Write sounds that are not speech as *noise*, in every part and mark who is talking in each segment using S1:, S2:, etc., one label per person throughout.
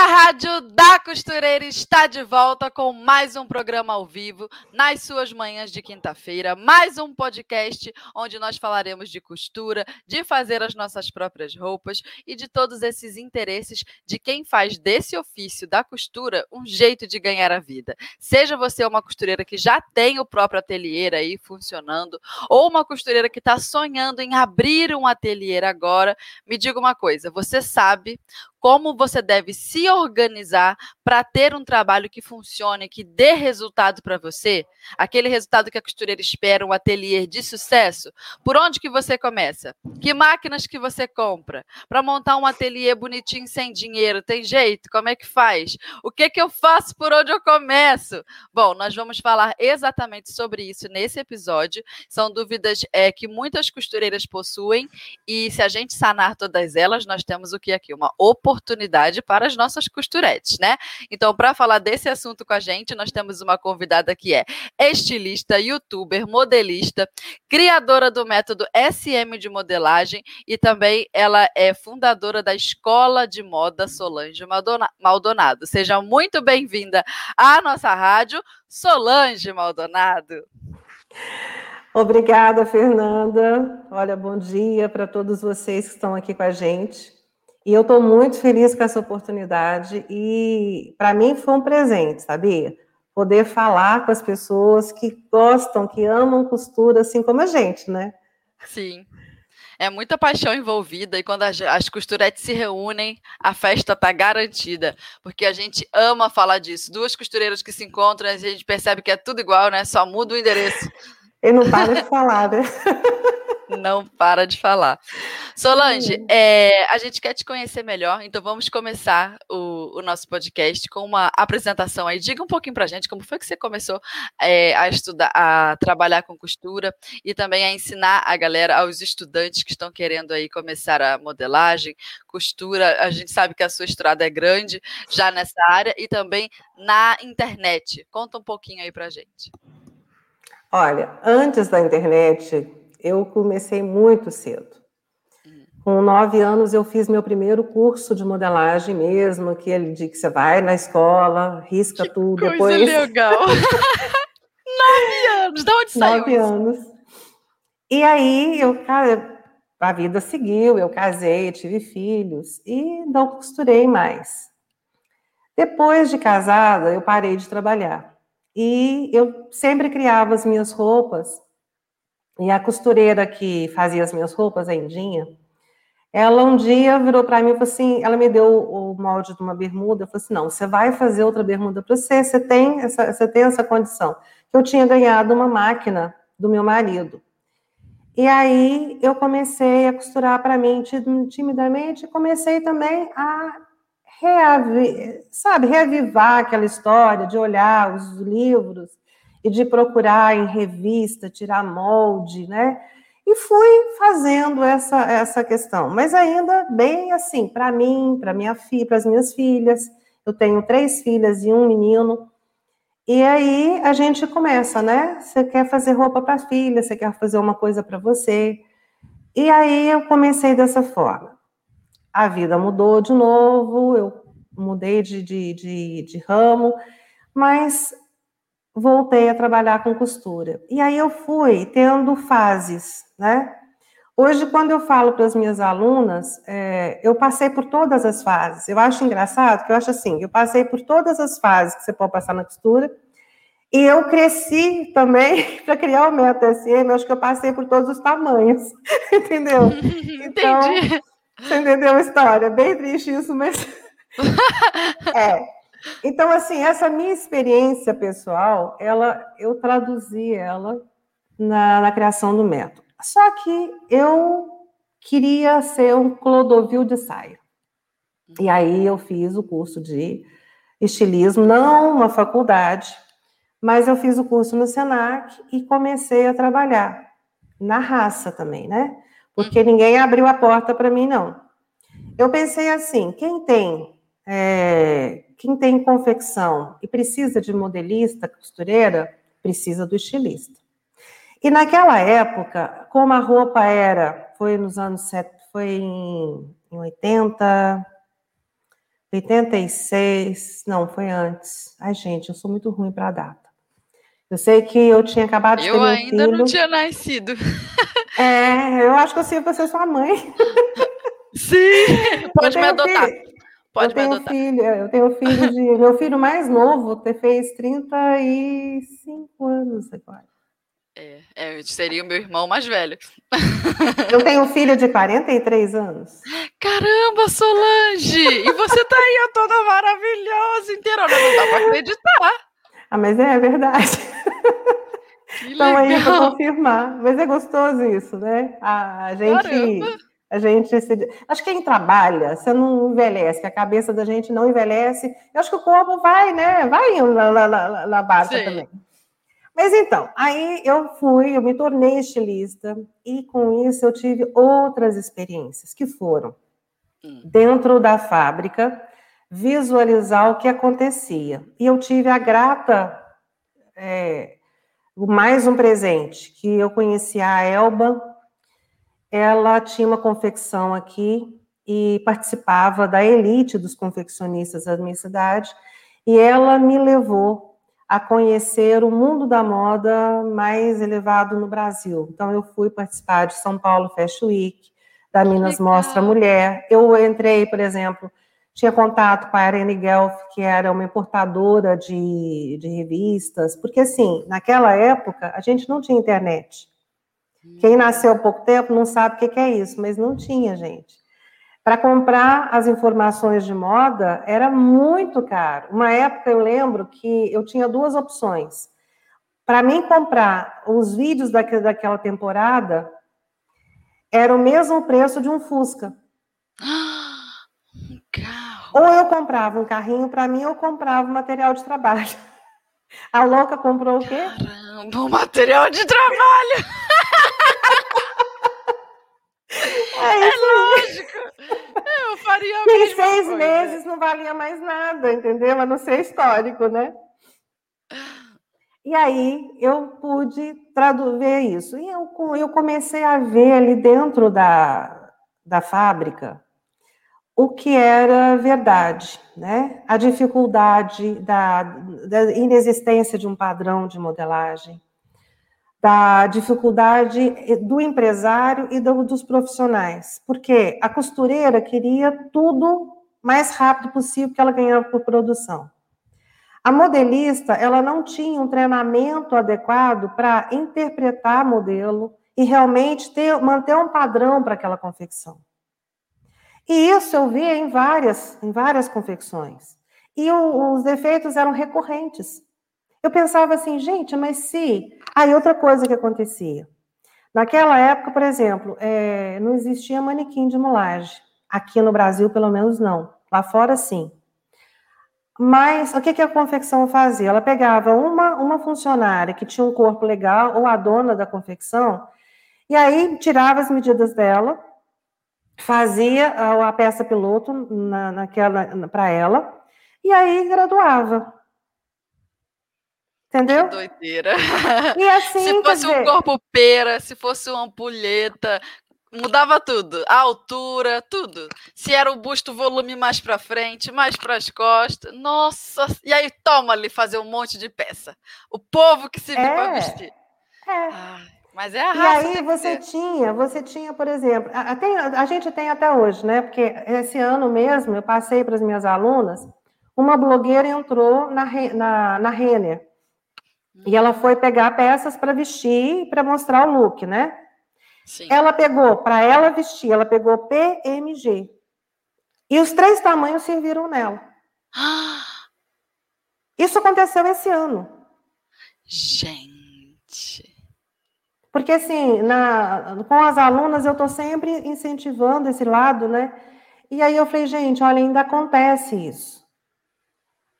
S1: A Rádio da Costureira está de volta com mais um programa ao vivo nas suas manhãs de quinta-feira, mais um podcast onde nós falaremos de costura, de fazer as nossas próprias roupas e de todos esses interesses de quem faz desse ofício da costura um jeito de ganhar a vida. Seja você uma costureira que já tem o próprio ateliê aí funcionando ou uma costureira que está sonhando em abrir um ateliê agora, me diga uma coisa, você sabe como você deve se organizar para ter um trabalho que funcione, que dê resultado para você, aquele resultado que a costureira espera, um ateliê de sucesso. Por onde que você começa? Que máquinas que você compra? Para montar um ateliê bonitinho sem dinheiro, tem jeito? Como é que faz? O que que eu faço? Por onde eu começo? Bom, nós vamos falar exatamente sobre isso nesse episódio. São dúvidas é, que muitas costureiras possuem e se a gente sanar todas elas, nós temos o que aqui? Uma oportunidade oportunidade para as nossas costuretes, né? Então, para falar desse assunto com a gente, nós temos uma convidada que é estilista, youtuber, modelista, criadora do método SM de modelagem e também ela é fundadora da Escola de Moda Solange Maldonado. Seja muito bem-vinda à nossa rádio, Solange Maldonado.
S2: Obrigada, Fernanda. Olha, bom dia para todos vocês que estão aqui com a gente. E eu estou muito feliz com essa oportunidade e para mim foi um presente, sabia? Poder falar com as pessoas que gostam, que amam costura, assim como a gente, né?
S1: Sim. É muita paixão envolvida e quando as, as costuretes se reúnem, a festa está garantida, porque a gente ama falar disso. Duas costureiras que se encontram, a gente percebe que é tudo igual, né? Só muda o endereço.
S2: E não para de falar, né? *laughs*
S1: não para de falar. Solange, é, a gente quer te conhecer melhor, então vamos começar o, o, nosso podcast com uma apresentação aí. Diga um pouquinho para a gente como foi que você começou é, a estudar, a trabalhar com costura e também a ensinar a galera, aos estudantes que estão querendo aí começar a modelagem, costura. A gente sabe que a sua estrada é grande já nessa área e também na internet. Conta um pouquinho aí para a gente.
S2: Olha, antes da internet, eu comecei muito cedo. Com nove anos, eu fiz meu primeiro curso de modelagem mesmo, aquele de que você vai na escola, risca que tudo,
S1: coisa
S2: depois...
S1: legal! *laughs* nove anos! De onde saiu
S2: Nove anos. E aí, eu, cara, a vida seguiu, eu casei, tive filhos e não costurei mais. Depois de casada, eu parei de trabalhar. E eu sempre criava as minhas roupas e a costureira que fazia as minhas roupas, a Indinha, ela um dia virou para mim e falou assim: ela me deu o molde de uma bermuda. Eu falei assim: não, você vai fazer outra bermuda para você, você tem, essa, você tem essa condição. Eu tinha ganhado uma máquina do meu marido. E aí eu comecei a costurar para mim timidamente, comecei também a reavi, sabe, reavivar aquela história de olhar os livros e de procurar em revista, tirar molde, né? E fui fazendo essa, essa questão, mas ainda bem assim, para mim, para minha filha, para as minhas filhas. Eu tenho três filhas e um menino. E aí a gente começa, né? Você quer fazer roupa para a filha, você quer fazer uma coisa para você. E aí eu comecei dessa forma. A vida mudou de novo, eu mudei de, de, de, de ramo, mas voltei a trabalhar com costura. E aí eu fui tendo fases, né? Hoje, quando eu falo para as minhas alunas, é, eu passei por todas as fases. Eu acho engraçado que eu acho assim, eu passei por todas as fases que você pode passar na costura, e eu cresci também *laughs* para criar o método SM, eu acho que eu passei por todos os tamanhos, *laughs* entendeu? *laughs*
S1: Então, Entendi.
S2: Você entendeu a história? Bem triste isso, mas... *laughs* é, então, assim, essa minha experiência pessoal, ela, eu traduzi ela na, na criação do método. Só que eu queria ser um Clodovil de saia. E aí eu fiz o curso de estilismo, não uma faculdade, Mas eu fiz o curso no Senac e comecei a trabalhar na raça também, né? Porque ninguém abriu a porta para mim, não. Eu pensei assim: quem tem é, quem tem confecção e precisa de modelista, costureira, precisa do estilista. E naquela época, como a roupa era, foi nos anos foi em, em 80, 86, não, foi antes. Ai, gente, eu sou muito ruim para a data. Eu sei que eu tinha acabado de
S1: eu ter meu filho. Eu ainda não tinha nascido.
S2: É, eu acho que eu sei você sua mãe.
S1: Sim, pode me adotar.
S2: Filho, pode eu me adotar. Filho, eu tenho filho de. *laughs* meu filho mais novo fez 35 anos agora.
S1: É, é, seria o meu irmão mais velho.
S2: Eu tenho um filho de 43 anos.
S1: Caramba, Solange! E você tá aí, toda maravilhosa, inteira. Não dá para acreditar.
S2: Ah, mas é, é verdade. Estão *laughs* aí para confirmar. Mas é gostoso isso, né? A, gente. Caramba. A gente se... Acho que quem trabalha, você não envelhece, a cabeça da gente não envelhece. Eu acho que o corpo vai, né? Vai na, na, na, na barca Sim. também. Mas então, aí eu fui, eu me tornei estilista, e com isso eu tive outras experiências, que foram hum. dentro da fábrica, visualizar o que acontecia. E eu tive a grata, é, mais um presente, que eu conheci a Elba, ela tinha uma confecção aqui e participava da elite dos confeccionistas da minha cidade, e ela me levou a conhecer o mundo da moda mais elevado no Brasil. Então, eu fui participar de São Paulo Fashion Week, da Minas. Mostra Mulher. Eu entrei, por exemplo, tinha contato com a Irene Guelph, que era uma importadora de, de revistas, porque, assim, naquela época, a gente não tinha internet. Quem nasceu há pouco tempo não sabe o que é isso, mas não tinha, gente. Para comprar as informações de moda era muito caro. Uma época eu lembro que eu tinha duas opções. Para mim comprar os vídeos daquela temporada era o mesmo preço de um Fusca. *gasps* Ou eu comprava um carrinho para mim ou comprava um material de trabalho. *laughs* A louca comprou o quê?
S1: Caramba, um material de trabalho. *laughs*
S2: É, é
S1: lógico. Eu faria a
S2: Em seis coisa. meses não valia mais nada, entendeu? A não ser histórico, né? E aí eu pude traduzir isso. E eu, eu comecei a ver ali dentro da, da fábrica o que era verdade, né? A dificuldade da, da inexistência de um padrão de modelagem, da dificuldade do empresário e do, dos profissionais, porque a costureira queria tudo mais rápido possível que ela ganhava por produção. A modelista, ela não tinha um treinamento adequado para interpretar modelo e realmente ter, manter um padrão para aquela confecção. E isso eu via em várias, em várias confecções. E o, os defeitos eram recorrentes. Eu pensava assim, gente, mas se. Aí, outra coisa que acontecia. Naquela época, por exemplo, é, não existia manequim de mulagem. Aqui no Brasil, pelo menos, não. Lá fora, sim. Mas o que, que a confecção fazia? Ela pegava uma, uma funcionária que tinha um corpo legal, ou a dona da confecção, e aí tirava as medidas dela, fazia a, a peça piloto na, naquela para ela, e aí graduava. Entendeu?
S1: Que doideira.
S2: E *laughs* assim,
S1: se fosse
S2: dizer...
S1: um corpo pera, se fosse uma ampulheta, mudava tudo. A altura, tudo. Se era o busto volume mais para frente, mais para as costas. Nossa, e aí toma ali fazer um monte de peça. O povo que se viu é, para vestir.
S2: É.
S1: Ai, mas é a raça.
S2: E aí você tinha, você tinha, por exemplo, a, gente tem até hoje, né? Porque esse ano mesmo eu passei para as minhas alunas, uma blogueira entrou na, na, na Renner e ela foi pegar peças para vestir, para mostrar o look, né? Sim. Ela pegou, para ela vestir, ela pegou PMG. E os três tamanhos serviram nela. *gasps* Isso aconteceu esse ano.
S1: Gente.
S2: Porque, assim, na, com as alunas, eu estou sempre incentivando esse lado, né? E aí eu falei, gente, olha, ainda acontece isso.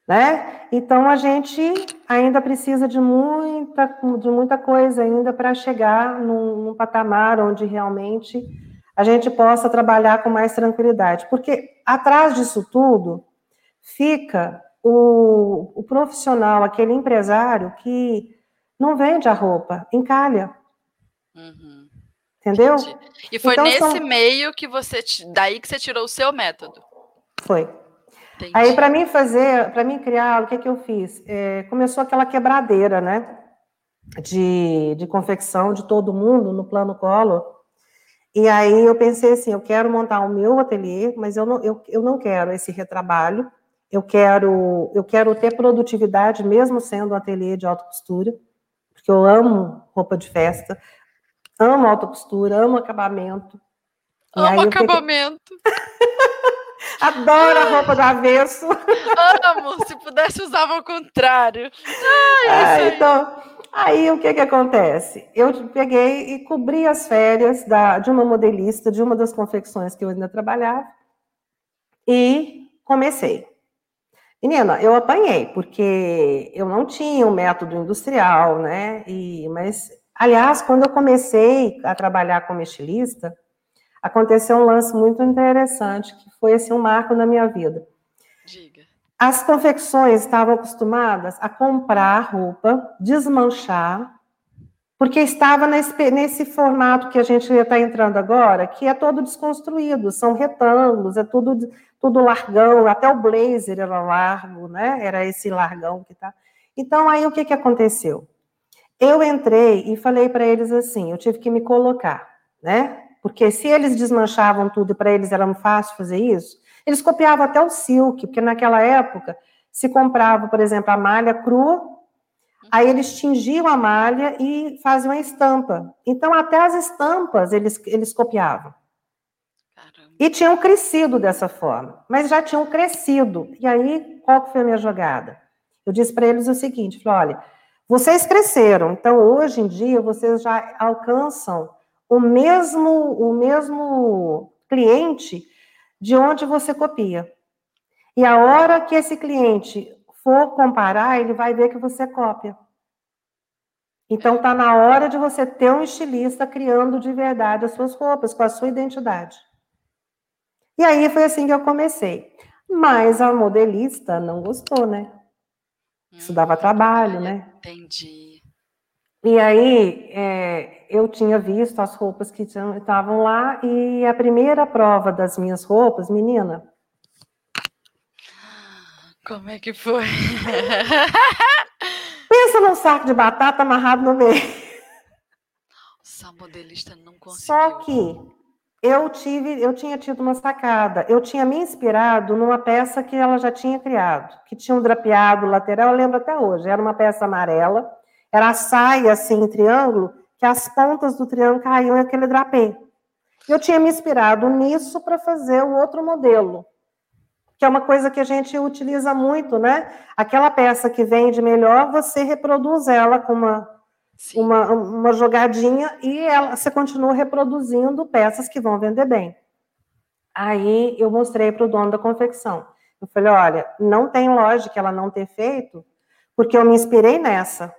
S2: né? Então a gente ainda precisa de muita, de muita coisa ainda para chegar num, num, patamar onde realmente a gente possa trabalhar com mais tranquilidade, porque atrás disso tudo fica o, o profissional, aquele empresário que não vende a roupa, encalha. Entendeu? Entendi.
S1: E foi então, nesse são... meio que você, daí que você tirou o seu método.
S2: Foi. Entendi. Aí, para mim fazer, para mim criar, o que, que eu fiz? É, começou aquela quebradeira, né? De, de confecção de todo mundo no plano colo. E aí eu pensei assim, eu quero montar o meu ateliê, mas eu não, eu, eu não quero esse retrabalho. Eu quero, eu quero ter produtividade, mesmo sendo um ateliê de alta costura, porque eu amo roupa de festa, amo alta costura, amo acabamento.
S1: Amo acabamento. *laughs*
S2: Adoro a roupa do avesso.
S1: Amo, se pudesse usava ao contrário.
S2: Ai, ah, aí. Então, aí o que que acontece? Eu peguei e cobri as férias da, de uma modelista de uma das confecções que eu ainda trabalhava e comecei. Menina, eu apanhei, porque eu não tinha um método industrial, né? E, mas, aliás, quando eu comecei a trabalhar como estilista, aconteceu um lance muito interessante, que foi assim, um marco na minha vida. Diga. As confecções estavam acostumadas a comprar roupa, desmanchar, porque estava nesse, nesse formato que a gente está entrando agora, que é todo desconstruído, são retângulos, é tudo, tudo largão, até o blazer era largo, né? Era esse largão que tá. Então, aí o que, que aconteceu? Eu entrei e falei para eles assim: eu tive que me colocar, né? Porque se eles desmanchavam tudo e para eles era fácil fazer isso, eles copiavam até o silk, porque naquela época se comprava, por exemplo, a malha crua, aí eles tingiam a malha e faziam a estampa. Então, até as estampas eles, eles copiavam. Caramba. E tinham crescido dessa forma, mas já tinham crescido. E aí, qual foi a minha jogada? Eu disse para eles o seguinte: falei, olha, vocês cresceram, então hoje em dia vocês já alcançam o mesmo, o mesmo cliente de onde você copia. E a hora que esse cliente for comparar, ele vai ver que você cópia. Então está na hora de você ter um estilista criando de verdade as suas roupas com a sua identidade. E aí foi assim que eu comecei. Mas a modelista não gostou, né? Isso dava hum, trabalho, né?
S1: Entendi.
S2: E aí, é, eu tinha visto as roupas que estavam lá e a primeira prova das minhas roupas, menina.
S1: Como é que foi? *laughs*
S2: Pensa num saco de batata amarrado no meio.
S1: Nossa, a modelista não conseguiu.
S2: Só que eu tive, eu tinha tido uma sacada. Eu tinha me inspirado numa peça que ela já tinha criado, que tinha um drapeado lateral, eu lembro até hoje. Era uma peça amarela, era a saia assim em triângulo que as pontas do triângulo caíam em aquele drapê. Eu tinha me inspirado nisso para fazer o outro modelo, que é uma coisa que a gente utiliza muito, né? Aquela peça que vende melhor, você reproduz ela com uma, uma, uma jogadinha e ela, você continua reproduzindo peças que vão vender bem. Aí eu mostrei para o dono da confecção. Eu falei: olha, não tem lógica ela não ter feito, porque eu me inspirei nessa.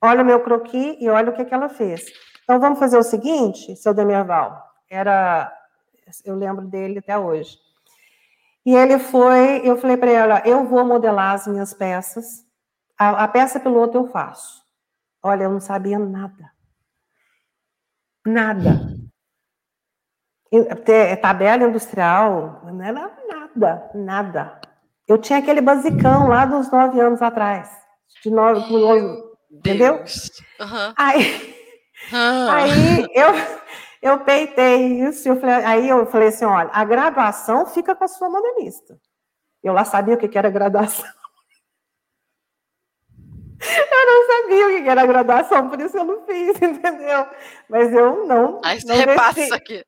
S2: Olha o meu croqui e olha o que, que ela fez. Então, vamos fazer o seguinte, seu Demerval. Era, eu lembro dele até hoje. E ele foi, eu falei para ela, eu vou modelar as minhas peças. A, a peça piloto eu faço. Olha, eu não sabia nada. Nada. É tabela industrial, não era nada, nada. Eu tinha aquele basicão lá dos nove anos atrás. De nove, Entendeu? Uhum. Aí, uhum. aí eu, eu peitei isso, eu falei, aí eu falei assim: olha, a graduação fica com a sua modelista. Eu lá sabia o que era graduação. Eu não sabia o que era graduação, por isso eu não fiz, *laughs* entendeu? Mas eu não.
S1: Aí você não repassa desci. aqui.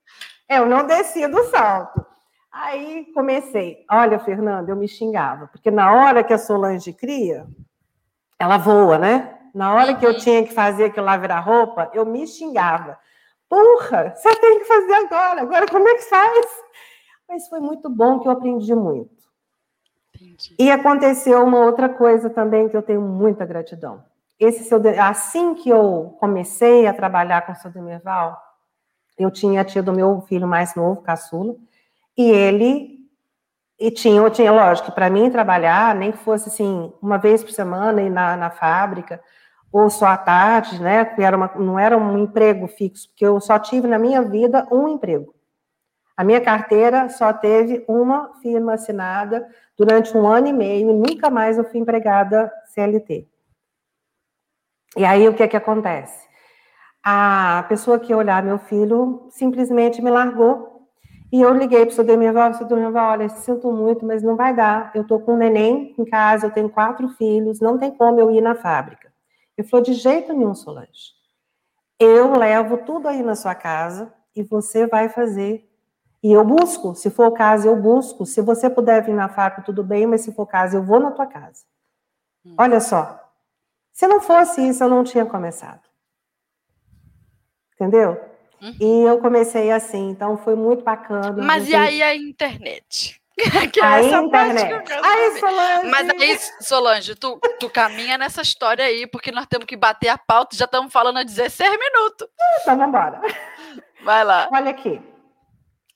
S2: É, eu não desci do salto. Aí comecei. Olha, Fernanda, eu me xingava, porque na hora que a Solange cria, ela voa, né? Na hora que eu uhum. tinha que fazer aquilo lá virar roupa, eu me xingava. Porra, você tem que fazer agora. Agora como é que faz? Mas foi muito bom que eu aprendi muito. Entendi. E aconteceu uma outra coisa também que eu tenho muita gratidão. Esse seu, assim que eu comecei a trabalhar com o seu Demerval, eu tinha tido meu filho mais novo, caçula, e ele e tinha, eu tinha, lógico, para mim trabalhar, nem que fosse assim, uma vez por semana ir na, na fábrica, ou só à tarde, né? Era uma, não era um emprego fixo, porque eu só tive na minha vida um emprego. A minha carteira só teve uma firma assinada durante um ano e meio, e nunca mais eu fui empregada CLT. E aí o que é que acontece? A pessoa que ia olhar meu filho simplesmente me largou e eu liguei para o seu Demival, seu Demival, olha, sinto muito, mas não vai dar. Eu estou com um neném em casa, eu tenho quatro filhos, não tem como eu ir na fábrica. Ele falou, de jeito nenhum, Solange. Eu levo tudo aí na sua casa e você vai fazer. E eu busco, se for o caso, eu busco. Se você puder vir na fábrica, tudo bem, mas se for o caso, eu vou na tua casa. Hum. Olha só, se não fosse isso, eu não tinha começado. Entendeu? Uhum. E eu comecei assim, então foi muito bacana.
S1: Mas gente... e aí a internet? *laughs*
S2: que é a internet.
S1: Aí, Solange. Mas aí, Solange, tu, tu caminha nessa história aí, porque nós temos que bater a pauta, já estamos falando há 16 minutos.
S2: Então, vamos embora.
S1: Vai lá.
S2: Olha aqui.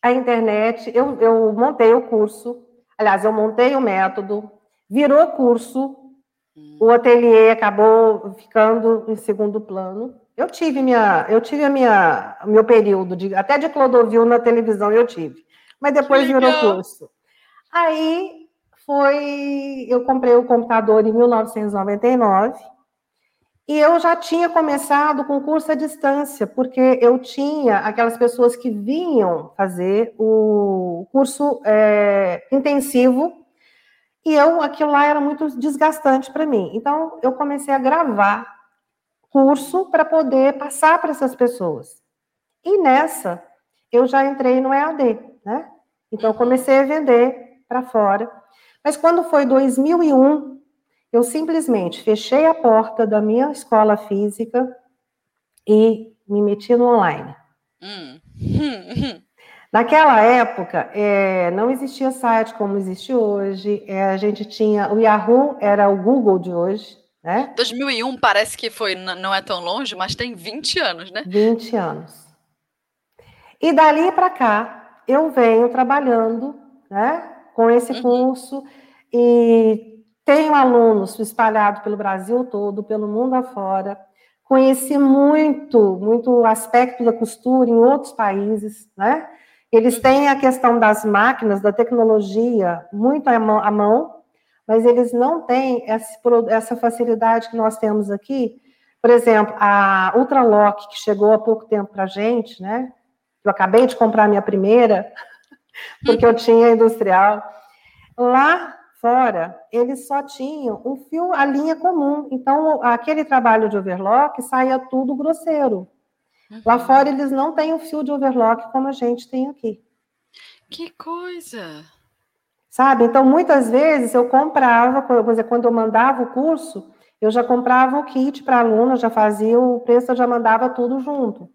S2: A internet, eu, eu montei o curso, aliás, eu montei o método, virou curso, o ateliê acabou ficando em segundo plano. Eu tive minha, eu tive a minha, meu período de até de Clodovil na televisão eu tive, mas depois virou curso. Aí foi, eu comprei o computador em 1999 e eu já tinha começado com curso à distância, porque eu tinha aquelas pessoas que vinham fazer o curso é, intensivo e eu aquilo lá era muito desgastante para mim. Então eu comecei a gravar curso para poder passar para essas pessoas. E nessa, eu já entrei no EAD, né? Então, comecei a vender para fora. Mas quando foi 2001, eu simplesmente fechei a porta da minha escola física e me meti no online. Hum. *laughs* Naquela época, é, não existia site como existe hoje. É, a gente tinha o Yahoo, era o Google de hoje. Né?
S1: 2001 parece que foi, não é tão longe, mas tem 20 anos, né?
S2: 20 anos. E dali para cá, eu venho trabalhando né, com esse uhum. curso e tenho alunos espalhados pelo Brasil todo, pelo mundo afora. Conheci muito, muito aspecto da costura em outros países, né? Eles uhum. têm a questão das máquinas, da tecnologia muito à mão, à mão mas eles não têm essa facilidade que nós temos aqui. Por exemplo, a Ultralock, que chegou há pouco tempo para a gente, né? Eu acabei de comprar a minha primeira, *laughs* porque eu tinha industrial. Lá fora, eles só tinham um fio, a linha comum. Então, aquele trabalho de overlock saía tudo grosseiro. Lá uhum. fora, eles não têm o um fio de overlock como a gente tem aqui.
S1: Que coisa!
S2: sabe? Então, muitas vezes eu comprava, por exemplo, quando eu mandava o curso, eu já comprava o kit para a aluna, já fazia o preço, eu já mandava tudo junto.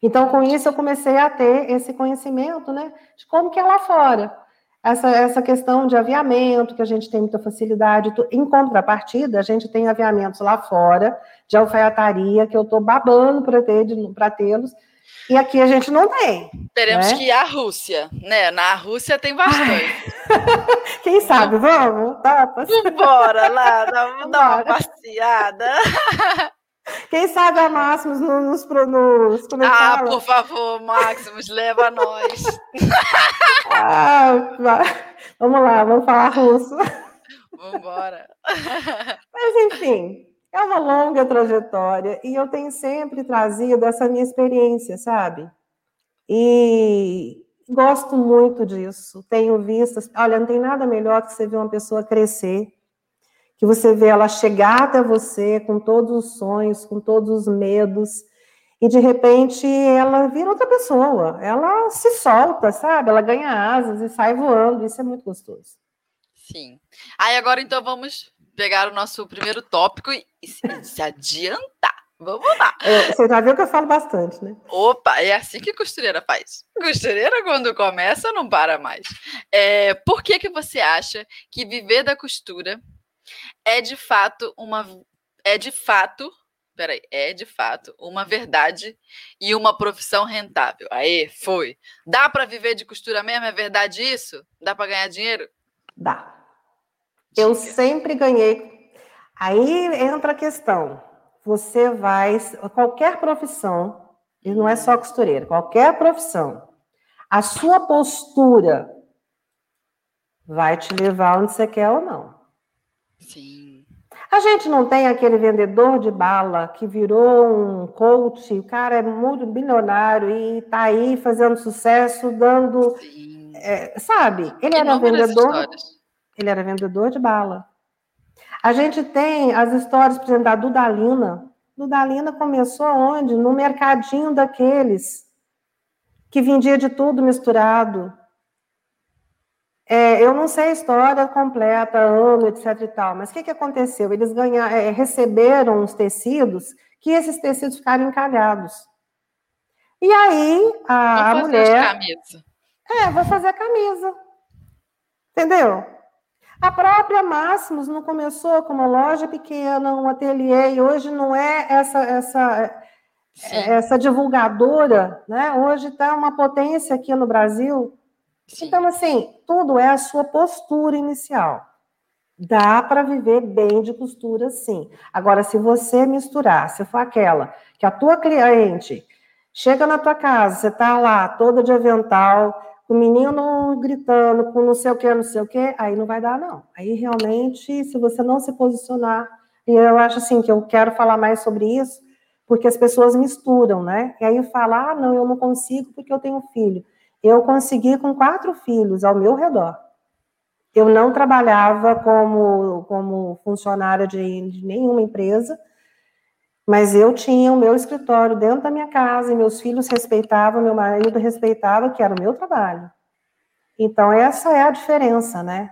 S2: Então, com isso, eu comecei a ter esse conhecimento, né, de como que é lá fora. Essa, essa questão de aviamento, que a gente tem muita facilidade. Em contrapartida, a gente tem aviamentos lá fora, de alfaiataria, que eu estou babando para ter, tê-los, e aqui a gente não tem.
S1: Teremos né? que ir à Rússia, né? Na Rússia tem bastante. *laughs*
S2: Quem sabe, vamos?
S1: Bora lá, vamos dar uma passeada. *laughs*
S2: Quem sabe a Máximos nos, nos
S1: é Ah, por favor, Máximos, leva nós. *laughs*
S2: ah, vamos lá, vamos falar russo.
S1: Vamos embora. *laughs*
S2: Mas enfim, é uma longa trajetória e eu tenho sempre trazido essa minha experiência, sabe? E gosto muito disso. Tenho visto, olha, não tem nada melhor que você ver uma pessoa crescer, que você vê ela chegar até você com todos os sonhos, com todos os medos, e de repente ela vira outra pessoa. Ela se solta, sabe? Ela ganha asas e sai voando. Isso é muito gostoso.
S1: Sim. Aí agora então vamos pegar o nosso primeiro tópico e, se adiantar. Vamos lá.
S2: É, você já viu que eu falo bastante, né?
S1: Opa, é assim que costureira faz. Costureira, quando começa, não para mais. É, por que, que você acha que viver da costura é de fato uma. É de fato. Peraí, é de fato uma verdade e uma profissão rentável. Aí, foi. Dá para viver de costura mesmo? É verdade isso? Dá para ganhar dinheiro?
S2: Dá. Eu sempre ganhei. Aí entra a questão você vai, qualquer profissão, e não é só costureira, qualquer profissão, a sua postura vai te levar onde você quer ou não.
S1: Sim.
S2: A gente não tem aquele vendedor de bala que virou um coach, o cara é muito bilionário e está aí fazendo sucesso, dando. É, sabe? Ele era vendedor. Histórias. Ele era vendedor de bala. A gente tem as histórias, por exemplo, da Dudalina. Dudalina começou onde? No mercadinho daqueles que vendia de tudo misturado. É, eu não sei a história completa, ano, etc e tal, mas o que, que aconteceu? Eles ganharam, é, receberam os tecidos que esses tecidos ficaram encalhados. E aí a, a mulher. É, vou fazer a camisa. Entendeu? A própria Máximos não começou como uma loja pequena, um ateliê, e hoje não é essa essa essa divulgadora, né? Hoje está uma potência aqui no Brasil. Sim. Então, assim, tudo é a sua postura inicial. Dá para viver bem de costura, sim. Agora, se você misturar, se for aquela que a tua cliente chega na tua casa, você está lá toda de avental, o menino gritando com não sei o que, não sei o que, aí não vai dar, não. Aí realmente, se você não se posicionar, e eu acho assim que eu quero falar mais sobre isso, porque as pessoas misturam, né? E aí fala, ah, não, eu não consigo porque eu tenho filho. Eu consegui com quatro filhos ao meu redor. Eu não trabalhava como, como funcionária de, de nenhuma empresa, mas eu tinha o meu escritório dentro da minha casa, e meus filhos respeitavam, meu marido respeitava, que era o meu trabalho. Então, essa é a diferença, né?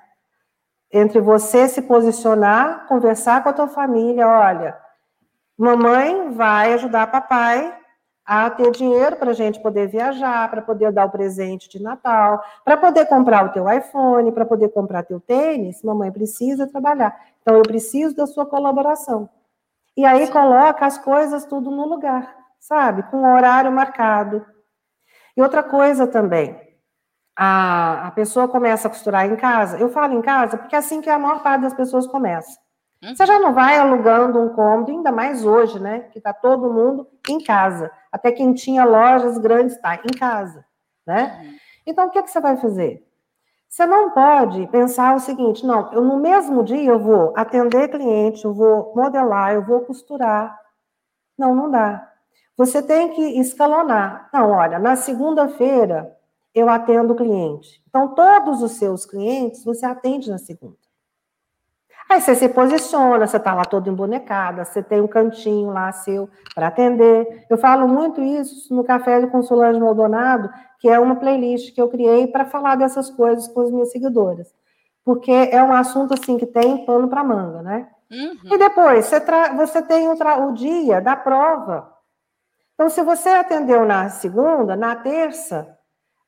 S2: Entre você se posicionar, conversar com a tua família, olha, mamãe vai ajudar papai a ter dinheiro para a gente poder viajar, para poder dar o presente de Natal, para poder comprar o teu iPhone, para poder comprar teu tênis, mamãe precisa trabalhar. Então, eu preciso da sua colaboração. E aí coloca as coisas tudo no lugar, sabe? Com horário marcado. E outra coisa também, a, a pessoa começa a costurar em casa. Eu falo em casa porque é assim que a maior parte das pessoas começa. Você já não vai alugando um cômodo, ainda mais hoje, né? Que está todo mundo em casa. Até quem tinha lojas grandes está em casa, né? Uhum. Então, o que, que você vai fazer? Você não pode pensar o seguinte, não, eu no mesmo dia eu vou atender cliente, eu vou modelar, eu vou costurar. Não, não dá. Você tem que escalonar. Não, olha, na segunda-feira eu atendo cliente. Então, todos os seus clientes você atende na segunda. Aí você se posiciona, você está lá toda embonecada, você tem um cantinho lá seu para atender. Eu falo muito isso no Café do Consulante Maldonado, que é uma playlist que eu criei para falar dessas coisas com as minhas seguidoras. Porque é um assunto assim que tem pano para manga, né? Uhum. E depois, você, você tem o, o dia da prova. Então, se você atendeu na segunda, na terça,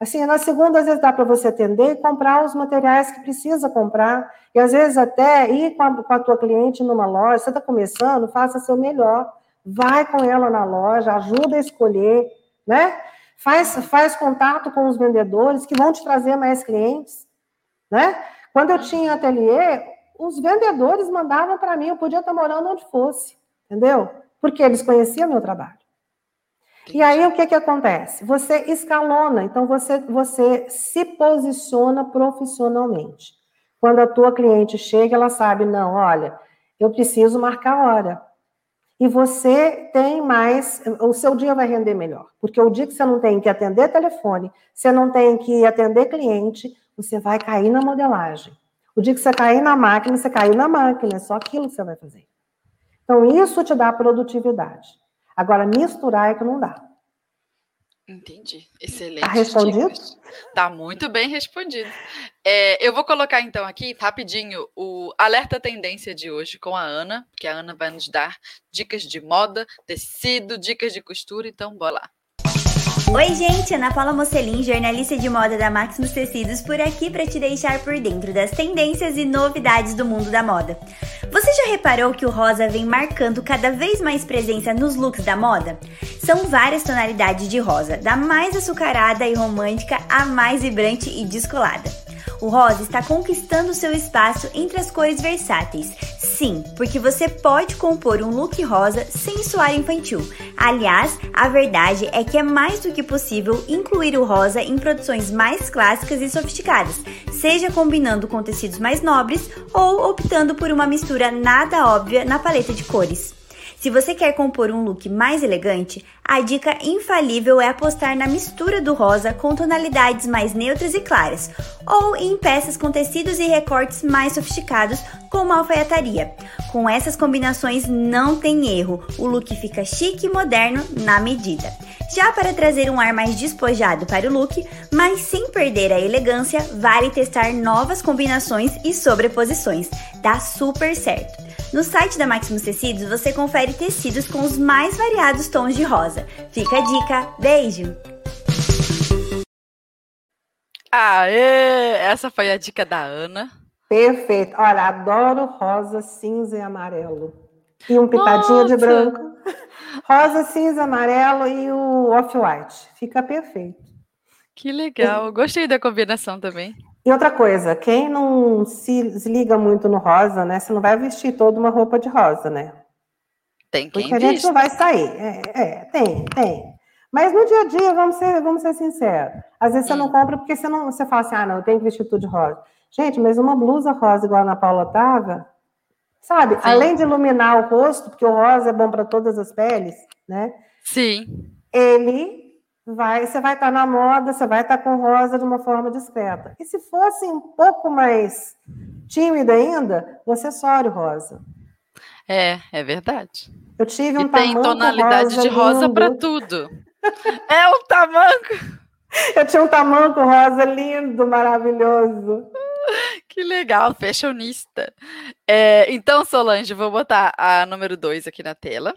S2: Assim, na segunda, às vezes dá para você atender e comprar os materiais que precisa comprar. E às vezes até ir com a, com a tua cliente numa loja, você está começando, faça seu melhor. Vai com ela na loja, ajuda a escolher, né? Faz, faz contato com os vendedores que vão te trazer mais clientes, né? Quando eu tinha ateliê, os vendedores mandavam para mim, eu podia estar morando onde fosse, entendeu? Porque eles conheciam meu trabalho. E aí o que, que acontece? Você escalona, então você, você se posiciona profissionalmente. Quando a tua cliente chega, ela sabe, não, olha, eu preciso marcar hora. E você tem mais, o seu dia vai render melhor. Porque o dia que você não tem que atender telefone, você não tem que atender cliente, você vai cair na modelagem. O dia que você cair na máquina, você caiu na máquina, é só aquilo que você vai fazer. Então, isso te dá produtividade. Agora, misturar é que não dá.
S1: Entendi. Excelente.
S2: Tá respondido?
S1: Tá muito bem respondido. É, eu vou colocar então aqui rapidinho o alerta tendência de hoje com a Ana, que a Ana vai nos dar dicas de moda, tecido, dicas de costura. Então, bora lá.
S3: Oi, gente, Ana Paula Mocelin, jornalista de moda da Maximus Tecidos, por aqui para te deixar por dentro das tendências e novidades do mundo da moda. Você já reparou que o rosa vem marcando cada vez mais presença nos looks da moda? São várias tonalidades de rosa, da mais açucarada e romântica à mais vibrante e descolada. O rosa está conquistando seu espaço entre as cores versáteis. Sim, porque você pode compor um look rosa sem soar infantil. Aliás, a verdade é que é mais do que possível incluir o rosa em produções mais clássicas e sofisticadas, seja combinando com tecidos mais nobres ou optando por uma mistura nada óbvia na paleta de cores. Se você quer compor um look mais elegante, a dica infalível é apostar na mistura do rosa com tonalidades mais neutras e claras, ou em peças com tecidos e recortes mais sofisticados, como alfaiataria. Com essas combinações não tem erro, o look fica chique e moderno na medida. Já para trazer um ar mais despojado para o look, mas sem perder a elegância, vale testar novas combinações e sobreposições. Dá super certo. No site da Maximus Tecidos você confere tecidos com os mais variados tons de rosa. Fica a dica. Beijo!
S1: Aê! Essa foi a dica da Ana.
S2: Perfeito. Olha, adoro rosa, cinza e amarelo. E um pitadinho Nossa. de branco. Rosa, cinza, amarelo e o off-white. Fica perfeito.
S1: Que legal. Gostei da combinação também.
S2: E outra coisa, quem não se liga muito no rosa, né? Você não vai vestir toda uma roupa de rosa, né?
S1: Tem quem
S2: Porque a gente não vai sair. É, é, tem, tem. Mas no dia a dia, vamos ser, vamos ser sinceros. Às vezes hum. você não compra porque você não, você fala assim, ah, não, eu tenho que vestir tudo de rosa. Gente, mas uma blusa rosa igual a Ana Paula tava, sabe? Sim. Além de iluminar o rosto, porque o rosa é bom para todas as peles, né?
S1: Sim.
S2: Ele vai, você vai estar na moda, você vai estar com rosa de uma forma discreta. E se fosse um pouco mais tímida ainda, o acessório rosa.
S1: É, é verdade.
S2: Eu tive um
S1: e tem tonalidade rosa de rosa para tudo. é o tamanco.
S2: Eu tinha um tamanco rosa lindo, maravilhoso.
S1: Que legal, fashionista. É, então, Solange, vou botar a número 2 aqui na tela.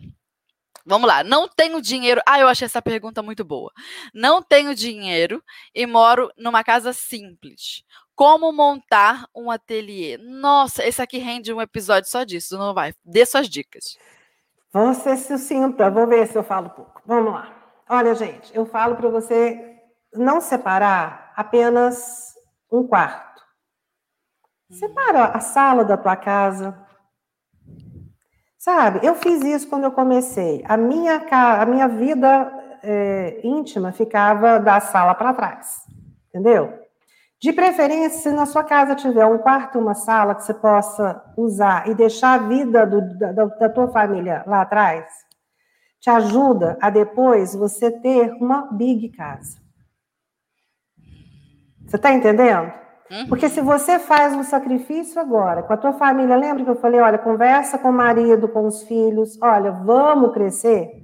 S1: Vamos lá, não tenho dinheiro. Ah, eu achei essa pergunta muito boa. Não tenho dinheiro e moro numa casa simples. Como montar um ateliê? Nossa, esse aqui rende um episódio só disso, não vai? Dê suas dicas.
S2: Vamos ser sucinta, vou ver se eu falo pouco. Vamos lá. Olha, gente, eu falo para você não separar apenas um quarto. Separa a sala da tua casa, Sabe, eu fiz isso quando eu comecei. A minha, a minha vida é, íntima ficava da sala para trás, entendeu? De preferência, se na sua casa tiver um quarto, uma sala que você possa usar e deixar a vida do, da, da tua família lá atrás, te ajuda a depois você ter uma big casa. Você está entendendo? Uhum. Porque se você faz um sacrifício agora com a tua família, lembra que eu falei, olha, conversa com o marido, com os filhos, olha, vamos crescer.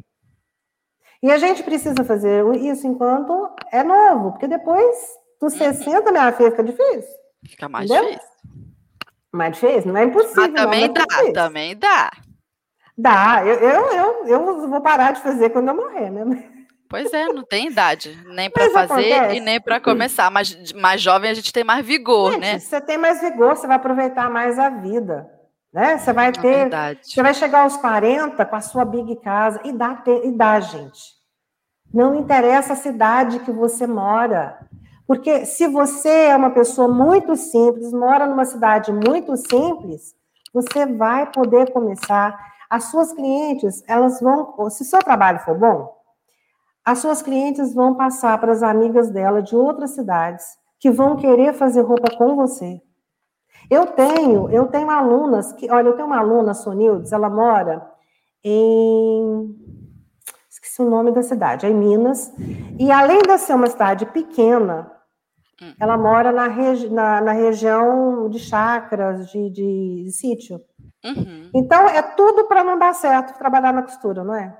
S2: E a gente precisa fazer isso enquanto é novo, porque depois dos uhum. 60, minha filha, fica difícil.
S1: Fica mais entendeu? difícil.
S2: Mais difícil? Não é impossível. Mas
S1: também
S2: não,
S1: dá, difícil. também dá.
S2: Dá, eu, eu, eu, eu vou parar de fazer quando eu morrer, né?
S1: Pois é, não tem idade, nem para fazer acontece. e nem para começar. Mas mais jovem a gente tem mais vigor, gente, né?
S2: Você tem mais vigor, você vai aproveitar mais a vida. Né? Você vai é ter. É você vai chegar aos 40 com a sua big casa e dá, e dá, gente. Não interessa a cidade que você mora. Porque se você é uma pessoa muito simples, mora numa cidade muito simples, você vai poder começar. As suas clientes, elas vão. Se o seu trabalho for bom, as suas clientes vão passar para as amigas dela de outras cidades que vão querer fazer roupa com você. Eu tenho, eu tenho alunas que, olha, eu tenho uma aluna, Sonildes, ela mora em esqueci o nome da cidade, é em Minas, e além de ser uma cidade pequena, hum. ela mora na, regi na, na região de chacras, de, de, de sítio. Uhum. Então, é tudo para não dar certo trabalhar na costura, não é?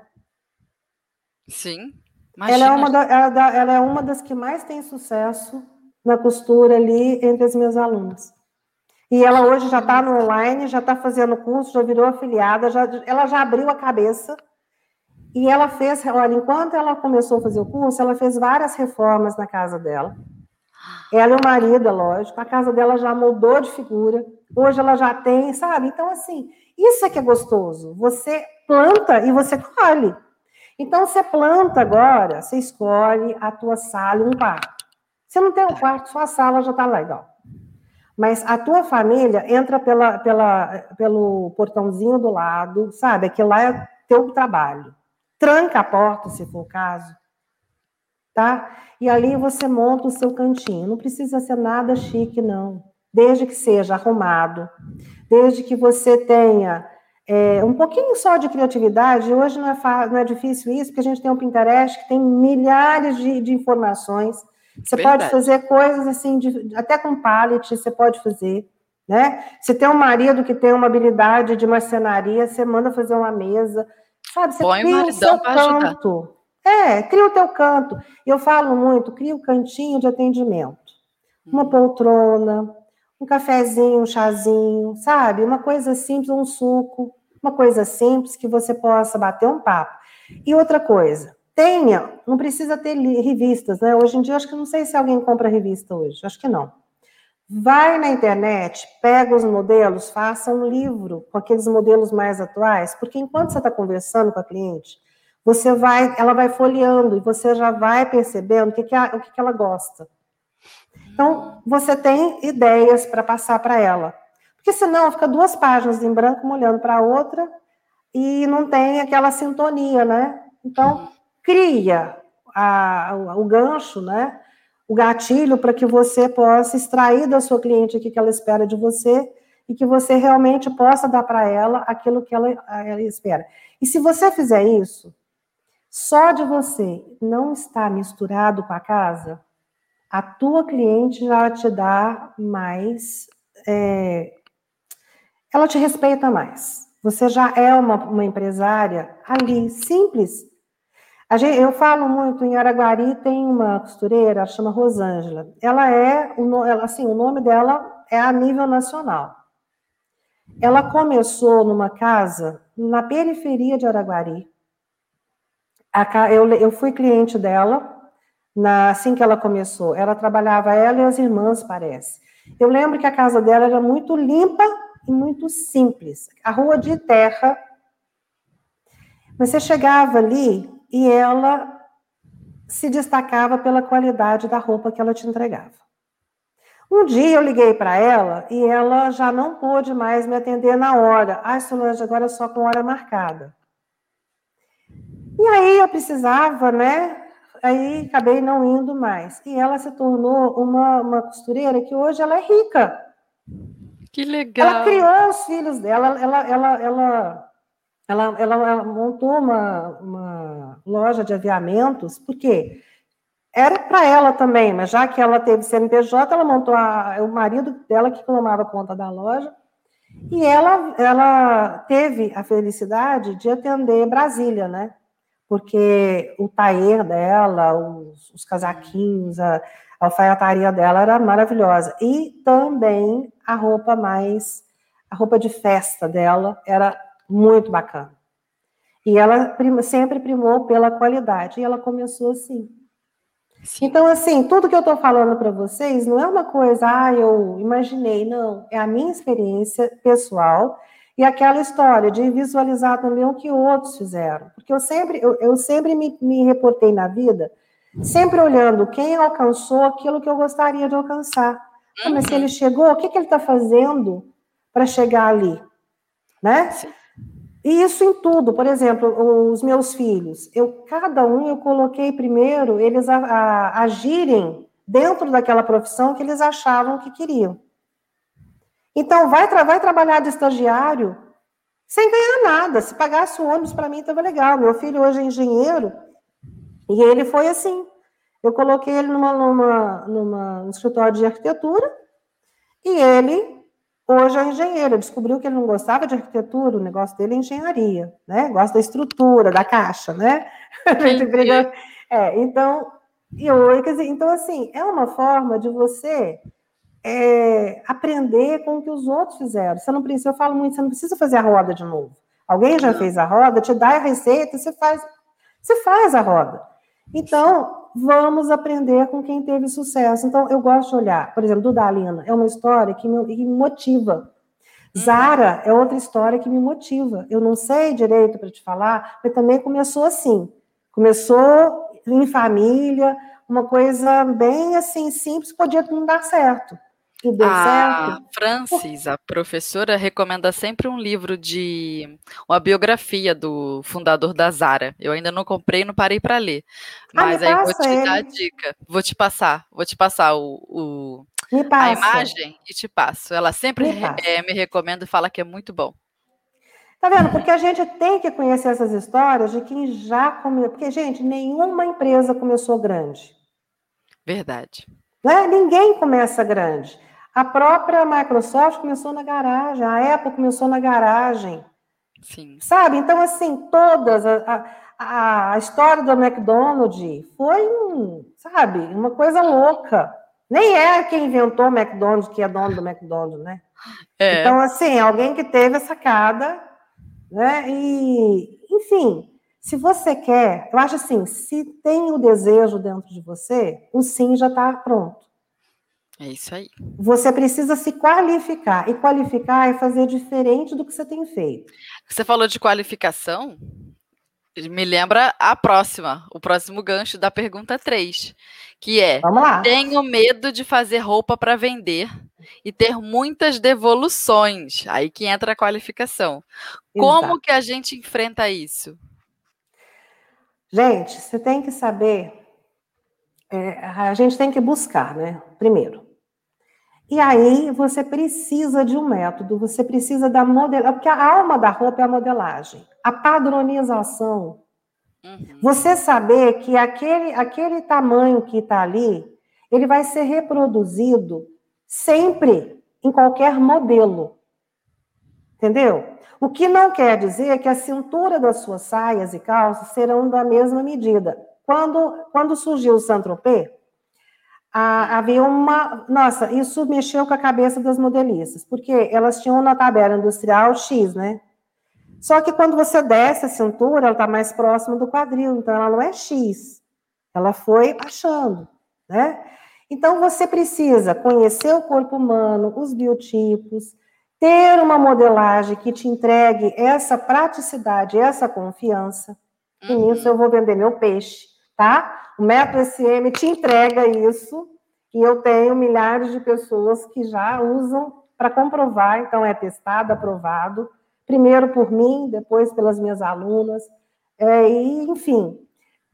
S1: Sim.
S2: Ela é, uma da, ela, ela é uma das que mais tem sucesso na costura ali entre as minhas alunas. E ela hoje já está no online, já está fazendo curso, já virou afiliada, já, ela já abriu a cabeça. E ela fez, olha, enquanto ela começou a fazer o curso, ela fez várias reformas na casa dela. Ela e o marido, é lógico, a casa dela já mudou de figura. Hoje ela já tem, sabe? Então, assim, isso é que é gostoso. Você planta e você colhe. Então, você planta agora, você escolhe a tua sala e um quarto. Você não tem um quarto, sua sala já está legal. Mas a tua família entra pela, pela, pelo portãozinho do lado, sabe? Aquilo lá é teu trabalho. Tranca a porta, se for o caso. Tá? E ali você monta o seu cantinho. Não precisa ser nada chique, não. Desde que seja arrumado, desde que você tenha é, um pouquinho só de criatividade. Hoje não é, não é difícil isso, porque a gente tem um Pinterest que tem milhares de, de informações você Verdade. pode fazer coisas assim, de, até com pallet, você pode fazer. Né? Se tem um marido que tem uma habilidade de marcenaria, você manda fazer uma mesa. Sabe, você Põe cria o seu canto. É, cria o teu canto. Eu falo muito, cria o cantinho de atendimento. Uma hum. poltrona, um cafezinho, um chazinho, sabe? Uma coisa simples, um suco, uma coisa simples que você possa bater um papo. E outra coisa, tenha, não precisa ter revistas, né? Hoje em dia, acho que não sei se alguém compra revista hoje, acho que não. Vai na internet, pega os modelos, faça um livro com aqueles modelos mais atuais, porque enquanto você está conversando com a cliente, você vai, ela vai folheando e você já vai percebendo o que, que, a, o que, que ela gosta. Então, você tem ideias para passar para ela. Porque senão fica duas páginas em branco, uma olhando para a outra, e não tem aquela sintonia, né? Então, cria a, o, o gancho, né? O gatilho para que você possa extrair da sua cliente o que ela espera de você e que você realmente possa dar para ela aquilo que ela, ela espera. E se você fizer isso, só de você não estar misturado com a casa, a tua cliente já te dá mais, é, ela te respeita mais. Você já é uma, uma empresária ali, simples, Gente, eu falo muito em Araguari tem uma costureira, chama Rosângela. Ela é, assim, o nome dela é a nível nacional. Ela começou numa casa na periferia de Araguari. Eu, eu fui cliente dela na, assim que ela começou. Ela trabalhava, ela e as irmãs, parece. Eu lembro que a casa dela era muito limpa e muito simples. A rua de terra. Você chegava ali, e ela se destacava pela qualidade da roupa que ela te entregava. Um dia eu liguei para ela e ela já não pôde mais me atender na hora. Ai, Solange, agora é só com hora marcada. E aí eu precisava, né? Aí acabei não indo mais. E ela se tornou uma, uma costureira que hoje ela é rica.
S1: Que legal.
S2: Ela criou os filhos dela, ela, ela, ela ela, ela montou uma, uma loja de aviamentos, porque era para ela também, mas já que ela teve CNPJ, ela montou a, o marido dela que tomava conta da loja, e ela, ela teve a felicidade de atender Brasília, né? Porque o taer dela, os, os casaquinhos, a, a alfaiataria dela era maravilhosa. E também a roupa mais, a roupa de festa dela era muito bacana. E ela sempre primou pela qualidade, e ela começou assim. Sim. Então, assim, tudo que eu estou falando para vocês não é uma coisa, ah, eu imaginei, não. É a minha experiência pessoal e aquela história de visualizar também o que outros fizeram. Porque eu sempre, eu, eu sempre me, me reportei na vida, sempre olhando quem alcançou aquilo que eu gostaria de alcançar. Uhum. Mas se ele chegou, o que, que ele está fazendo para chegar ali? Né? Sim. E isso em tudo, por exemplo, os meus filhos, eu cada um eu coloquei primeiro eles a, a, agirem dentro daquela profissão que eles achavam que queriam. Então, vai, tra vai trabalhar de estagiário sem ganhar nada. Se pagasse o ônibus, para mim estava legal. Meu filho hoje é engenheiro e ele foi assim. Eu coloquei ele numa, numa, numa, num escritório de arquitetura e ele Hoje é engenheiro, descobriu que ele não gostava de arquitetura, o negócio dele é engenharia, né? Gosta da estrutura, da caixa, né? *laughs* É, então, e hoje, quer dizer, então, assim, é uma forma de você é, aprender com o que os outros fizeram. Você não precisa, eu falo muito, você não precisa fazer a roda de novo. Alguém já fez a roda, te dá a receita, você faz, você faz a roda. Então, vamos aprender com quem teve sucesso. Então, eu gosto de olhar, por exemplo, do Dalina, é uma história que me, que me motiva. Uhum. Zara é outra história que me motiva. Eu não sei direito para te falar, mas também começou assim. Começou em família, uma coisa bem assim simples, podia não dar certo. Deu
S1: a
S2: certo.
S1: Francis, a professora, recomenda sempre um livro de uma biografia do fundador da Zara. Eu ainda não comprei, não parei para ler.
S2: Ah,
S1: Mas aí vou te ele. dar a dica. Vou te passar, vou te passar o, o a imagem e te passo. Ela sempre me, é, me recomenda e fala que é muito bom.
S2: Tá vendo? Porque a gente tem que conhecer essas histórias de quem já começou. Porque, gente, nenhuma empresa começou grande.
S1: Verdade.
S2: Né? Ninguém começa grande. A própria Microsoft começou na garagem, a Apple começou na garagem.
S1: Sim.
S2: Sabe? Então, assim, todas. A, a, a história do McDonald's foi, sabe, uma coisa louca. Nem é quem inventou o McDonald's que é dono do McDonald's, né? É. Então, assim, alguém que teve a sacada né? E, enfim, se você quer, eu acho assim, se tem o desejo dentro de você, o sim já está pronto.
S1: É isso aí.
S2: Você precisa se qualificar. E qualificar é fazer diferente do que você tem feito.
S1: Você falou de qualificação? Me lembra a próxima, o próximo gancho da pergunta 3, que é: Tenho medo de fazer roupa para vender e ter muitas devoluções. Aí que entra a qualificação. Como Exato. que a gente enfrenta isso?
S2: Gente, você tem que saber, é, a gente tem que buscar, né? Primeiro. E aí você precisa de um método, você precisa da modelagem, porque a alma da roupa é a modelagem, a padronização. Uhum. Você saber que aquele, aquele tamanho que está ali, ele vai ser reproduzido sempre em qualquer modelo. Entendeu? O que não quer dizer que a cintura das suas saias e calças serão da mesma medida. Quando, quando surgiu o Saint-Tropez, havia uma. Nossa, isso mexeu com a cabeça das modelistas, porque elas tinham na tabela industrial X, né? Só que quando você desce a cintura, ela está mais próxima do quadril, então ela não é X. Ela foi baixando, né? Então, você precisa conhecer o corpo humano, os biotipos, ter uma modelagem que te entregue essa praticidade, essa confiança. E uhum. nisso eu vou vender meu peixe, tá? O método SM te entrega isso, e eu tenho milhares de pessoas que já usam para comprovar, então é testado, aprovado, primeiro por mim, depois pelas minhas alunas, é, e, enfim,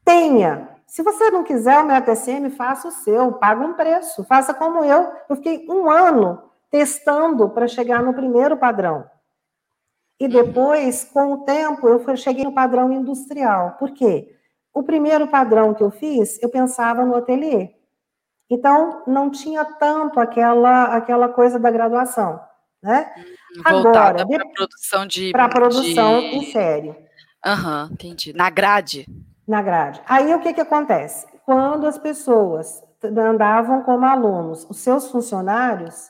S2: tenha se você não quiser o meu ATCM, faça o seu, paga um preço, faça como eu. Eu fiquei um ano testando para chegar no primeiro padrão. E depois, com o tempo, eu cheguei no padrão industrial. Por quê? O primeiro padrão que eu fiz, eu pensava no ateliê. Então, não tinha tanto aquela, aquela coisa da graduação, né?
S1: Voltada para produção de...
S2: Para produção de... em série.
S1: Aham, uhum, entendi. Na grade?
S2: na grade. Aí o que, que acontece? Quando as pessoas andavam como alunos, os seus funcionários,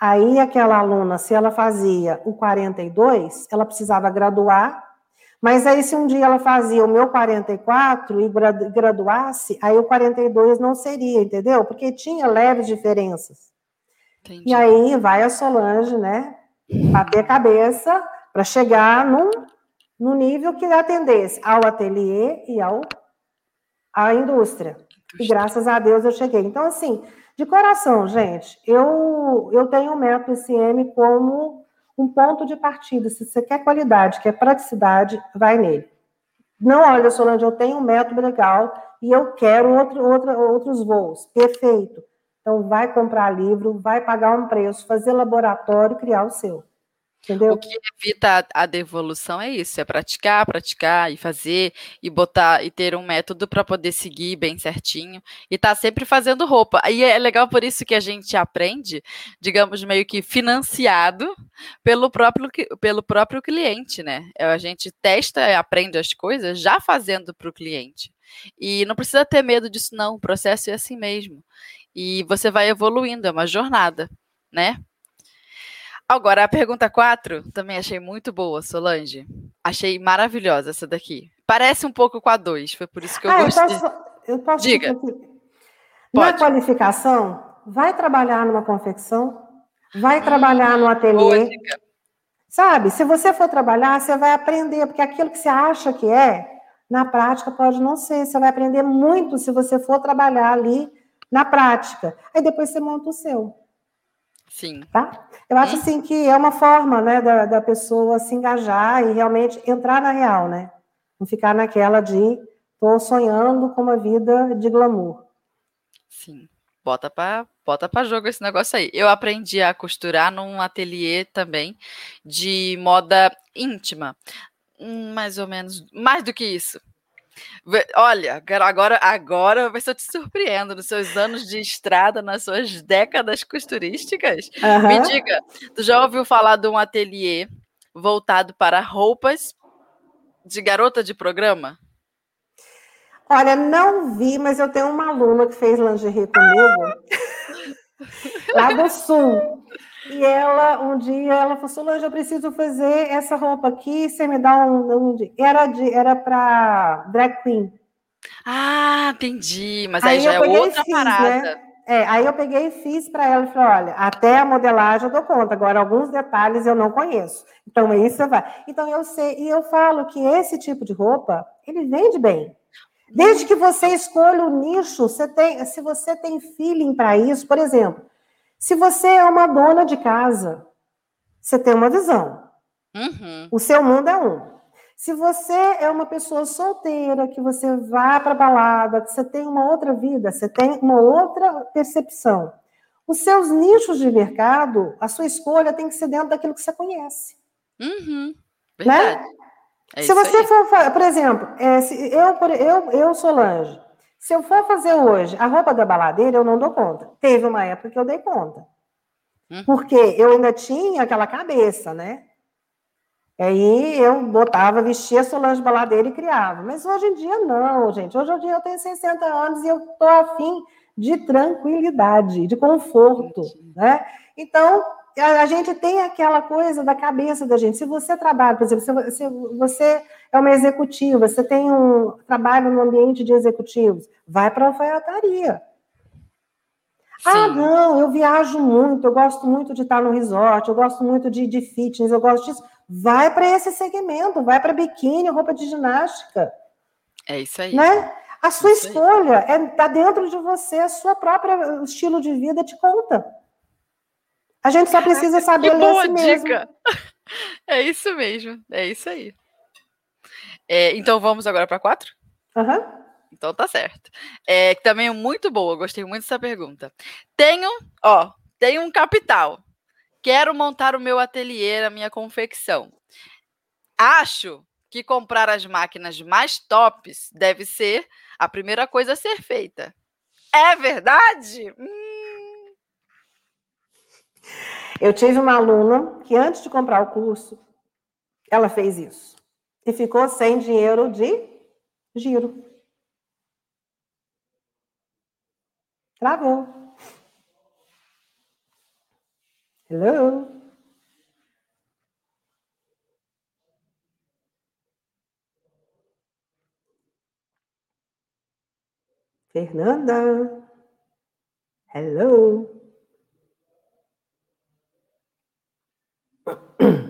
S2: aí aquela aluna, se ela fazia o 42, ela precisava graduar, mas aí se um dia ela fazia o meu 44 e graduasse, aí o 42 não seria, entendeu? Porque tinha leves diferenças. Entendi. E aí vai a Solange, né, bater a cabeça para chegar num no nível que atendesse ao ateliê e ao à indústria. E graças a Deus eu cheguei. Então, assim, de coração, gente, eu, eu tenho o método ICM como um ponto de partida. Se você quer qualidade, quer praticidade, vai nele. Não, olha, Solange, eu tenho um método legal e eu quero outro, outro, outros voos. Perfeito. Então, vai comprar livro, vai pagar um preço, fazer laboratório, criar o seu. Entendeu?
S1: O que evita a, devolução é isso, é praticar, praticar e fazer e botar e ter um método para poder seguir bem certinho e tá sempre fazendo roupa. E é legal por isso que a gente aprende, digamos meio que financiado pelo próprio pelo próprio cliente, né? É, a gente testa e aprende as coisas já fazendo para o cliente. E não precisa ter medo disso não, o processo é assim mesmo. E você vai evoluindo, é uma jornada, né? Agora, a pergunta 4 também achei muito boa, Solange. Achei maravilhosa essa daqui. Parece um pouco com a 2, foi por isso que eu ah, gostei.
S2: Eu posso, eu posso
S1: Diga.
S2: Na qualificação, vai trabalhar numa confecção, vai trabalhar no ateliê. Sabe, se você for trabalhar, você vai aprender, porque aquilo que você acha que é, na prática pode não ser. Você vai aprender muito se você for trabalhar ali na prática. Aí depois você monta o seu.
S1: Sim.
S2: Tá? Eu acho assim que é uma forma, né, da, da pessoa se engajar e realmente entrar na real, né? Não ficar naquela de tô sonhando com uma vida de glamour.
S1: Sim. Bota para bota para jogo esse negócio aí. Eu aprendi a costurar num ateliê também de moda íntima. Hum, mais ou menos, mais do que isso. Olha, agora, agora vai ser eu te surpreendo nos seus anos de estrada, nas suas décadas costurísticas. Uhum. Me diga, tu já ouviu falar de um ateliê voltado para roupas de garota de programa?
S2: Olha, não vi, mas eu tenho uma aluna que fez lingerie comigo, *laughs* lá do sul. E ela, um dia, ela falou, Solange, eu preciso fazer essa roupa aqui, você me dá um... um era de, era para drag queen.
S1: Ah, entendi. Mas aí, aí já é outra fiz, parada. Né?
S2: É, aí eu peguei e fiz para ela e falei: olha, até a modelagem eu dou conta, agora alguns detalhes eu não conheço. Então, você vai. Então, eu sei, e eu falo que esse tipo de roupa, ele vende bem. Desde que você escolha o nicho, você tem, se você tem feeling para isso, por exemplo, se você é uma dona de casa, você tem uma visão. Uhum. O seu mundo é um. Se você é uma pessoa solteira, que você vai para balada, que você tem uma outra vida, você tem uma outra percepção. Os seus nichos de mercado, a sua escolha tem que ser dentro daquilo que você conhece.
S1: Uhum. Verdade.
S2: Né? É se você aí. for, por exemplo, é, eu, eu, eu, Solange, se eu for fazer hoje a roupa da baladeira, eu não dou conta. Teve uma época que eu dei conta. Hum. Porque eu ainda tinha aquela cabeça, né? Aí eu botava, vestia Solange Baladeira e criava. Mas hoje em dia não, gente. Hoje em dia eu tenho 60 anos e eu tô afim de tranquilidade, de conforto, né? Então, a, gente tem aquela coisa da cabeça da gente. Se você trabalha, por exemplo, se você é uma executiva, você tem um trabalho no ambiente de executivos, vai para a alfaiataria. Ah, não, eu viajo muito, eu gosto muito de estar no resort, eu gosto muito de, de fitness, eu gosto disso. Vai para esse segmento, vai para biquíni, roupa de ginástica.
S1: É isso aí.
S2: Né? A sua isso escolha está é, tá dentro de você, a sua própria estilo de vida te conta. A gente só precisa saber que boa ler si dica. mesmo. *laughs*
S1: É isso mesmo, é isso aí. É, então vamos agora para quatro?
S2: Uhum.
S1: Então tá certo. É, também é muito boa, gostei muito dessa pergunta. Tenho, ó, tenho um capital. Quero montar o meu ateliê, a minha confecção. Acho que comprar as máquinas mais tops deve ser a primeira coisa a ser feita. É verdade? Hum.
S2: Eu tive uma aluna que, antes de comprar o curso, ela fez isso. E ficou sem dinheiro de giro. Travou. Hello? Fernanda? Hello? *clears throat*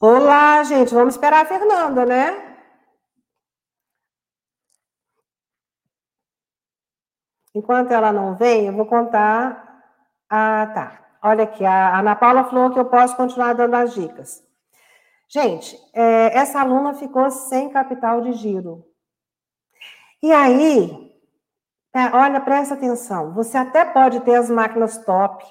S2: Olá, gente. Vamos esperar a Fernanda, né? Enquanto ela não vem, eu vou contar Ah, tá. Olha aqui, a Ana Paula falou que eu posso continuar dando as dicas. Gente, é, essa aluna ficou sem capital de giro. E aí, é, olha, presta atenção. Você até pode ter as máquinas top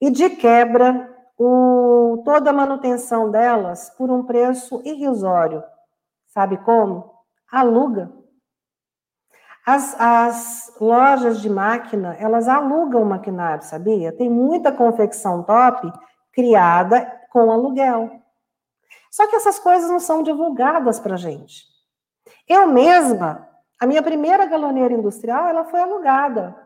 S2: e de quebra o, toda a manutenção delas por um preço irrisório. Sabe como? Aluga. As, as lojas de máquina, elas alugam o maquinário, sabia? Tem muita confecção top criada com aluguel. Só que essas coisas não são divulgadas para gente. Eu mesma, a minha primeira galoneira industrial, ela foi alugada.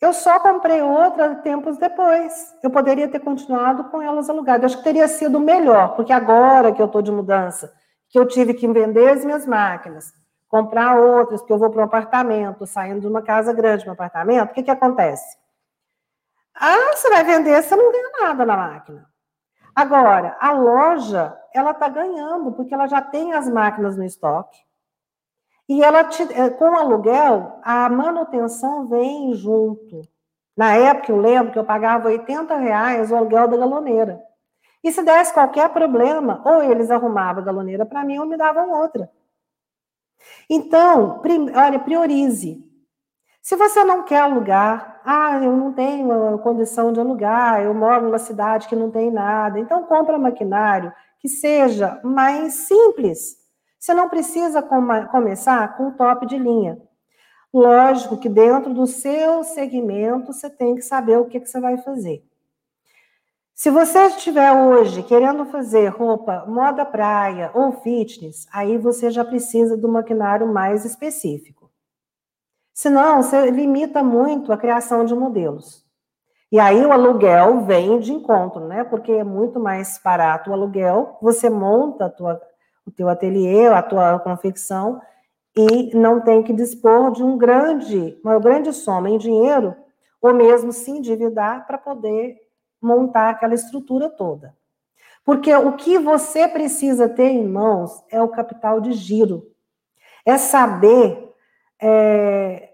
S2: Eu só comprei outra tempos depois. Eu poderia ter continuado com elas alugadas. Eu acho que teria sido melhor, porque agora que eu estou de mudança, que eu tive que vender as minhas máquinas, comprar outras, porque eu vou para um apartamento, saindo de uma casa grande para um apartamento, o que, que acontece? Ah, você vai vender, você não ganha nada na máquina. Agora, a loja, ela está ganhando, porque ela já tem as máquinas no estoque. E ela te, eh, com o aluguel, a manutenção vem junto. Na época, eu lembro que eu pagava 80 reais o aluguel da galoneira. E se desse qualquer problema, ou eles arrumavam a galoneira para mim ou me davam outra. Então, olha, priorize. Se você não quer alugar, ah, eu não tenho condição de alugar, eu moro numa cidade que não tem nada, então compra maquinário que seja mais simples. Você não precisa começar com top de linha. Lógico que dentro do seu segmento você tem que saber o que, que você vai fazer. Se você estiver hoje querendo fazer roupa moda praia ou fitness, aí você já precisa do maquinário mais específico. Senão, você limita muito a criação de modelos. E aí o aluguel vem de encontro, né? Porque é muito mais barato o aluguel, você monta tua, o teu ateliê, a tua confecção, e não tem que dispor de um grande, uma grande soma em dinheiro, ou mesmo se endividar para poder montar aquela estrutura toda. Porque o que você precisa ter em mãos é o capital de giro. É saber é,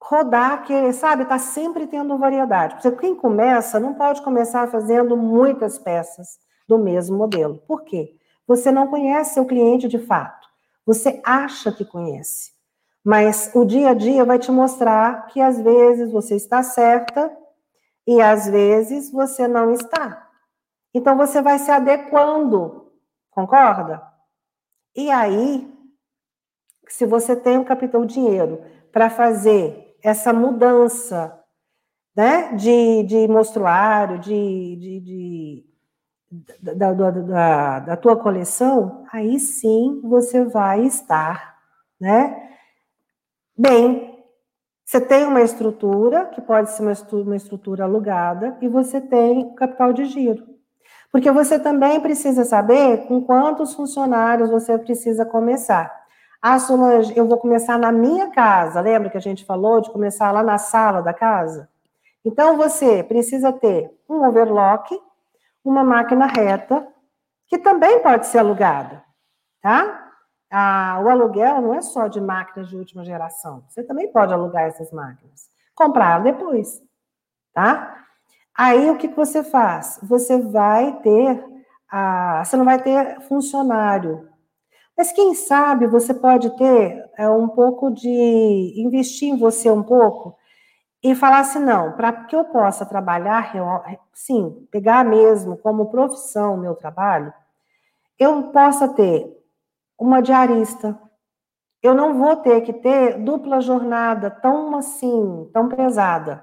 S2: rodar, que, sabe, está sempre tendo variedade. Porque quem começa não pode começar fazendo muitas peças do mesmo modelo. Por quê? Você não conhece seu cliente de fato. Você acha que conhece. Mas o dia a dia vai te mostrar que às vezes você está certa e às vezes você não está. Então você vai se adequando, concorda? E aí, se você tem um capital dinheiro para fazer essa mudança, né, de, de mostruário, de, de, de da, da, da, da, tua coleção, aí sim você vai estar, né, bem você tem uma estrutura, que pode ser uma estrutura, alugada, e você tem capital de giro. Porque você também precisa saber com quantos funcionários você precisa começar. Ah, Solange, eu vou começar na minha casa. Lembra que a gente falou de começar lá na sala da casa? Então, você precisa ter um overlock, uma máquina reta, que também pode ser alugada, tá? Ah, o aluguel não é só de máquinas de última geração. Você também pode alugar essas máquinas. Comprar depois, tá? Aí o que, que você faz? Você vai ter, ah, você não vai ter funcionário. Mas quem sabe você pode ter é, um pouco de investir em você um pouco e falar assim, não, para que eu possa trabalhar, sim, pegar mesmo como profissão o meu trabalho, eu possa ter uma diarista. Eu não vou ter que ter dupla jornada tão assim, tão pesada.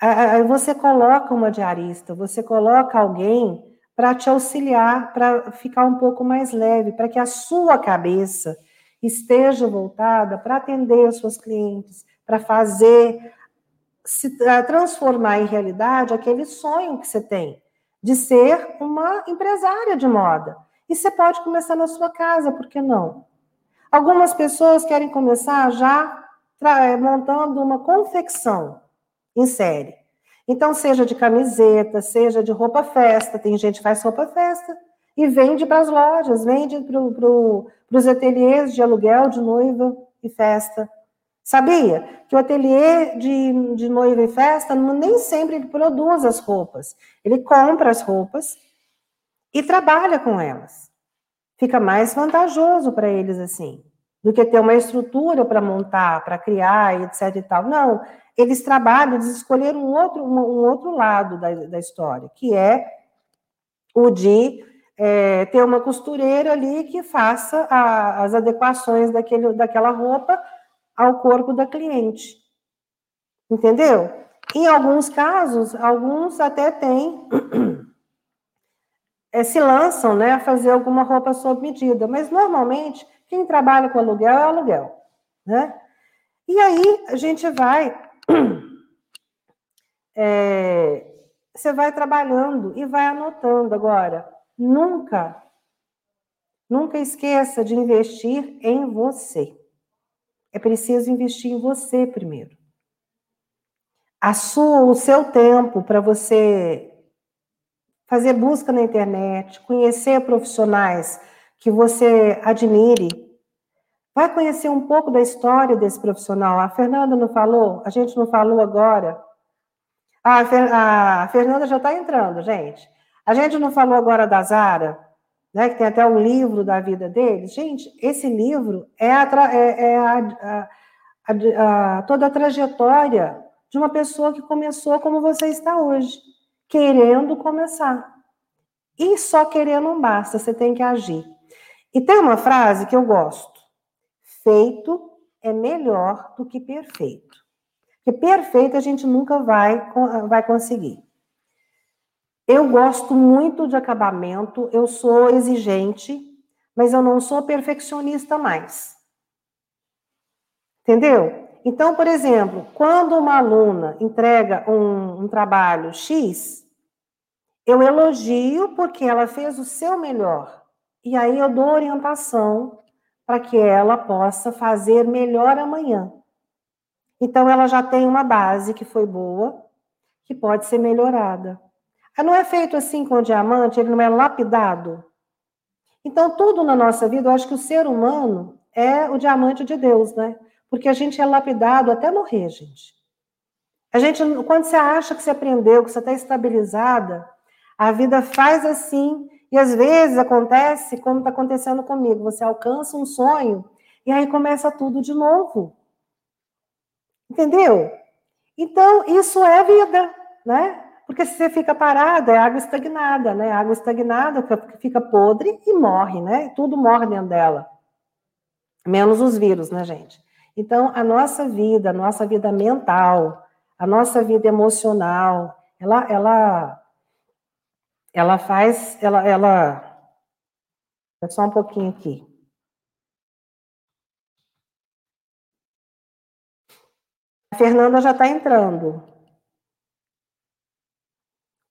S2: Aí você coloca uma diarista, você coloca alguém para te auxiliar, para ficar um pouco mais leve, para que a sua cabeça esteja voltada para atender os seus clientes, para fazer se transformar em realidade aquele sonho que você tem de ser uma empresária de moda. E você pode começar na sua casa, por que não? Algumas pessoas querem começar já eh, montando uma confecção em série. Então, seja de camiseta, seja de roupa festa, tem gente que faz roupa festa e vende para as lojas, vende para pro, os ateliês de aluguel de noiva e festa. Sabia que o ateliê de, de noiva e festa nem sempre ele produz as roupas. Ele compra as roupas e trabalha com elas. Fica mais vantajoso para eles assim, do que ter uma estrutura para montar, para criar, etc e tal. Não, eles trabalham, eles escolheram um outro, um, outro lado da, da história, que é o de é, ter uma costureira ali que faça a, as adequações daquele, daquela roupa ao corpo da cliente. Entendeu? Em alguns casos, alguns até têm, é, *clears throat* se lançam né, a fazer alguma roupa sob medida, mas normalmente quem trabalha com aluguel é aluguel. Né? E aí a gente vai. É, *clears throat* você vai trabalhando e vai anotando. Agora, nunca, nunca esqueça de investir em você. É preciso investir em você primeiro. A sua, o seu tempo para você fazer busca na internet, conhecer profissionais que você admire. Vai conhecer um pouco da história desse profissional. A Fernanda não falou? A gente não falou agora? Ah, a Fernanda já está entrando, gente. A gente não falou agora da Zara? Né, que tem até um livro da vida deles. Gente, esse livro é, a, é, é a, a, toda a trajetória de uma pessoa que começou como você está hoje, querendo começar. E só querer não basta, você tem que agir. E tem uma frase que eu gosto: feito é melhor do que perfeito. Porque perfeito a gente nunca vai, vai conseguir. Eu gosto muito de acabamento, eu sou exigente, mas eu não sou perfeccionista mais. Entendeu? Então, por exemplo, quando uma aluna entrega um, um trabalho X, eu elogio porque ela fez o seu melhor. E aí eu dou orientação para que ela possa fazer melhor amanhã. Então, ela já tem uma base que foi boa, que pode ser melhorada. Não é feito assim com o diamante, ele não é lapidado. Então, tudo na nossa vida, eu acho que o ser humano é o diamante de Deus, né? Porque a gente é lapidado até morrer, gente. A gente, quando você acha que você aprendeu, que você está estabilizada, a vida faz assim, e às vezes acontece como está acontecendo comigo. Você alcança um sonho e aí começa tudo de novo. Entendeu? Então, isso é vida, né? Porque se você fica parada, é água estagnada, né? Água estagnada fica podre e morre, né? Tudo morre dentro dela. Menos os vírus, né, gente? Então, a nossa vida, a nossa vida mental, a nossa vida emocional, ela, ela, ela faz, ela, ela, é só um pouquinho aqui. A Fernanda já está entrando.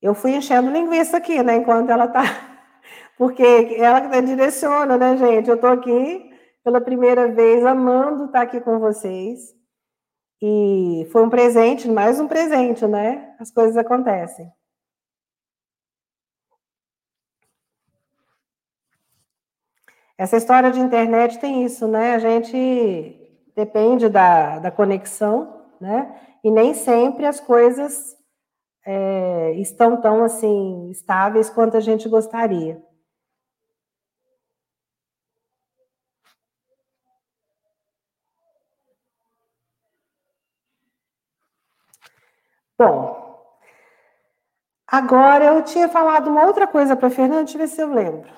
S2: Eu fui enchendo linguiça aqui, né, enquanto ela tá. *laughs* Porque ela direciona, né, gente? Eu tô aqui pela primeira vez, amando estar aqui com vocês. E foi um presente, mais um presente, né? As coisas acontecem. Essa história de internet tem isso, né? A gente depende da, da conexão, né? E nem sempre as coisas é, estão tão assim estáveis quanto a gente gostaria. Bom, agora eu tinha falado uma outra coisa para a Fernanda, deixa eu ver se eu lembro.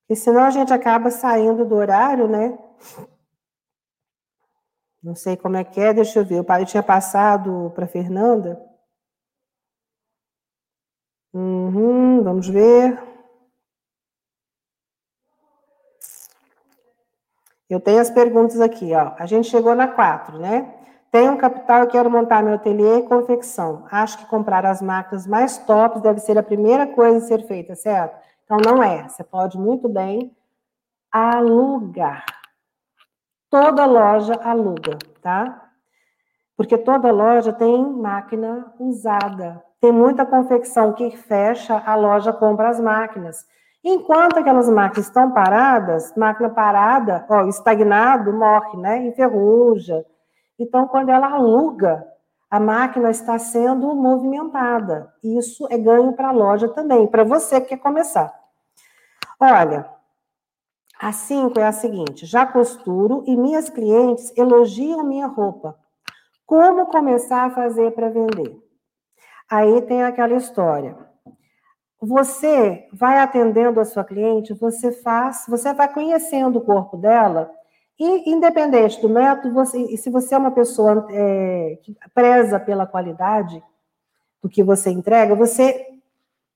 S2: Porque senão a gente acaba saindo do horário, né? Não sei como é que é, deixa eu ver. O pai tinha passado para Fernanda. Uhum, vamos ver. Eu tenho as perguntas aqui, ó. A gente chegou na 4, né? Tenho um capital, eu quero montar meu ateliê e confecção. Acho que comprar as máquinas mais tops deve ser a primeira coisa a ser feita, certo? Então, não é. Você pode muito bem alugar toda loja aluga, tá? Porque toda loja tem máquina usada. Tem muita confecção que fecha, a loja compra as máquinas. Enquanto aquelas máquinas estão paradas, máquina parada, ó, estagnado, morre, né? Enferruja. Então, quando ela aluga, a máquina está sendo movimentada. Isso é ganho para a loja também, para você que quer começar. Olha, a cinco é a seguinte: já costuro e minhas clientes elogiam minha roupa. Como começar a fazer para vender? Aí tem aquela história. Você vai atendendo a sua cliente, você faz, você vai conhecendo o corpo dela, e independente do método, você, e se você é uma pessoa é, que preza pela qualidade do que você entrega, você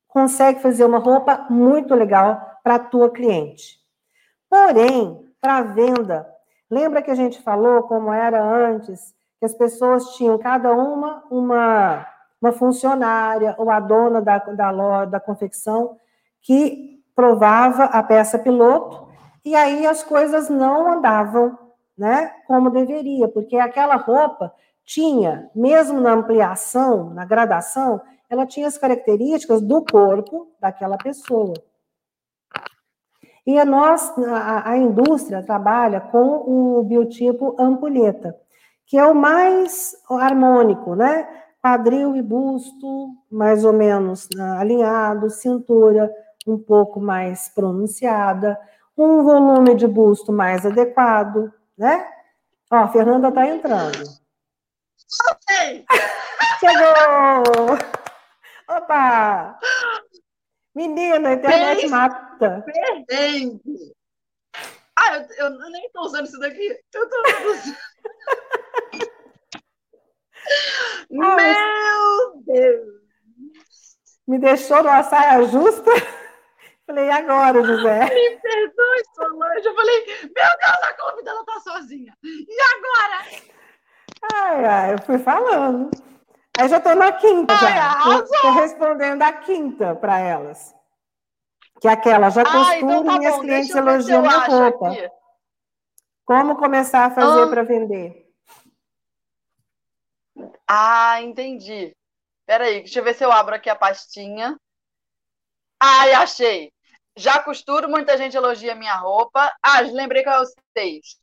S2: consegue fazer uma roupa muito legal para a tua cliente. Porém, para venda, lembra que a gente falou como era antes, que as pessoas tinham cada uma uma uma funcionária ou a dona da, da loja, da confecção, que provava a peça piloto, e aí as coisas não andavam né, como deveria, porque aquela roupa tinha, mesmo na ampliação, na gradação, ela tinha as características do corpo daquela pessoa. E a, nós, a, a indústria trabalha com o biotipo ampulheta, que é o mais harmônico, né? quadril e busto mais ou menos né, alinhado, cintura um pouco mais pronunciada, um volume de busto mais adequado, né? Ó, a Fernanda está entrando. *laughs* Chegou! Opa! Menina, a internet mata.
S1: Perdente! Ah, eu, eu nem estou usando isso daqui. Eu estou usando. *laughs* Meu Deus!
S2: Me deixou numa saia justa. *laughs* Falei, agora, José?
S1: Me perdoe, Solange. Eu falei, meu Deus, a convidada tá sozinha. E agora?
S2: Ai, ai, eu fui falando. Aí já tô na quinta, ai, já. Tô, respondendo a quinta para elas. Que é aquela, já costuro ah, então tá minhas bom. clientes elogiam minha roupa. Aqui. Como começar a fazer ah. para vender?
S1: Ah, entendi. Peraí, deixa eu ver se eu abro aqui a pastinha. Ai, achei. Já costuro, muita gente elogia minha roupa. Ah, lembrei que é o seis.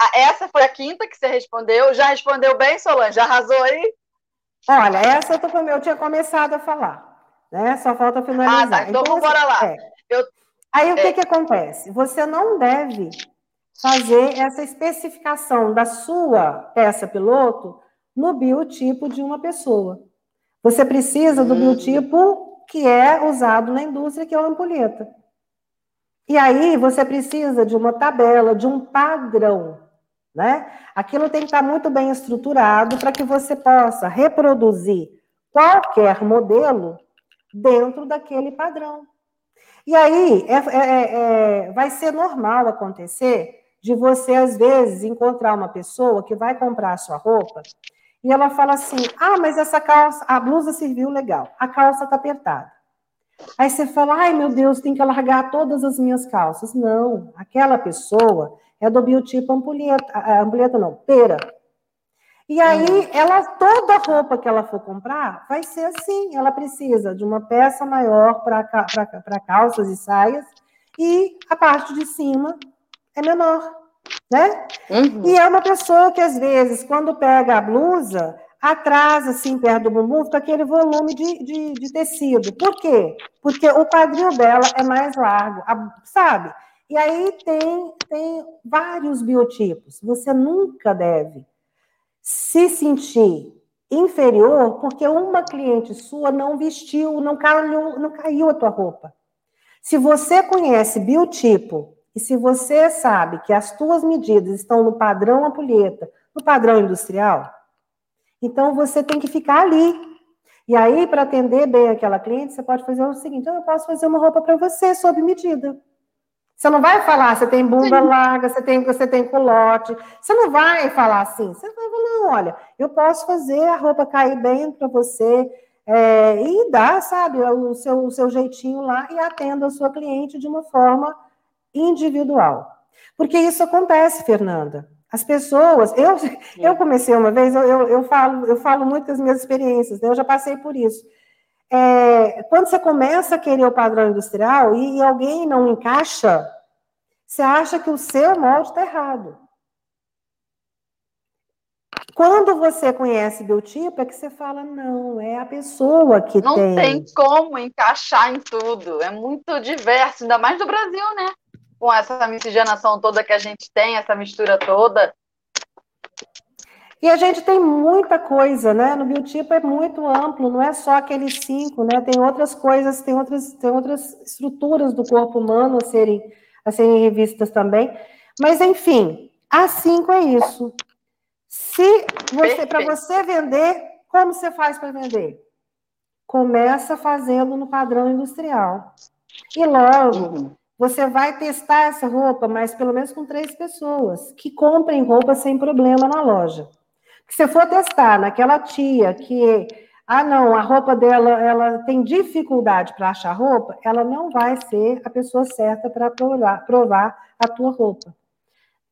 S1: Ah, essa foi a quinta que você respondeu. Já respondeu bem, Solange? Já arrasou aí?
S2: Olha, essa eu, tô, eu tinha começado a falar. Né? Só falta finalizar.
S1: Ah, tá. Então, então vamos assim, lá. É.
S2: Eu... Aí o é... que, que acontece? Você não deve fazer essa especificação da sua peça piloto no biotipo de uma pessoa. Você precisa do uhum. biotipo que é usado na indústria, que é a ampulheta. E aí você precisa de uma tabela, de um padrão, né? Aquilo tem que estar muito bem estruturado para que você possa reproduzir qualquer modelo dentro daquele padrão. E aí é, é, é, é vai ser normal acontecer de você, às vezes, encontrar uma pessoa que vai comprar a sua roupa e ela fala assim: ah, mas essa calça, a blusa serviu legal, a calça tá apertada. Aí você fala: ai meu Deus, tem que largar todas as minhas calças. Não, aquela pessoa é do biotipo ampulheta, ampulheta não, pera. E aí, uhum. ela, toda roupa que ela for comprar vai ser assim. Ela precisa de uma peça maior para calças e saias, e a parte de cima é menor né? Uhum. E é uma pessoa que, às vezes, quando pega a blusa, atrasa, assim, perto do bumbum, fica aquele volume de, de, de tecido. Por quê? Porque o quadril dela é mais largo, sabe? E aí tem, tem vários biotipos. Você nunca deve se sentir inferior porque uma cliente sua não vestiu, não caiu, não caiu a tua roupa. Se você conhece biotipo e se você sabe que as tuas medidas estão no padrão ampulheta, no padrão industrial, então você tem que ficar ali. E aí, para atender bem aquela cliente, você pode fazer o seguinte: eu posso fazer uma roupa para você sob medida. Você não vai falar, você tem bunda Sim. larga, você tem, você tem culote. Você não vai falar assim. Você vai falar, não, olha, eu posso fazer a roupa cair bem para você é, e dar, sabe, o seu, o seu jeitinho lá e atenda a sua cliente de uma forma individual. Porque isso acontece, Fernanda. As pessoas, eu, eu comecei uma vez, eu, eu, eu, falo, eu falo muito das minhas experiências, né? eu já passei por isso. É, quando você começa a querer o padrão industrial e, e alguém não encaixa, você acha que o seu molde está errado. Quando você conhece biotipo, é que você fala, não, é a pessoa que
S1: não
S2: tem.
S1: Não tem como encaixar em tudo. É muito diverso, ainda mais no Brasil, né? Com essa miscigenação toda que a gente tem, essa mistura toda.
S2: E a gente tem muita coisa, né? No biotipo é muito amplo, não é só aqueles cinco, né? Tem outras coisas, tem outras, tem outras estruturas do corpo humano a serem, a serem revistas também. Mas, enfim, a cinco é isso. Se você, para você vender, como você faz para vender? Começa fazendo no padrão industrial. E logo, uhum. você vai testar essa roupa, mas pelo menos com três pessoas que comprem roupa sem problema na loja. Se você for testar naquela tia que, ah, não, a roupa dela, ela tem dificuldade para achar roupa, ela não vai ser a pessoa certa para provar, provar a tua roupa.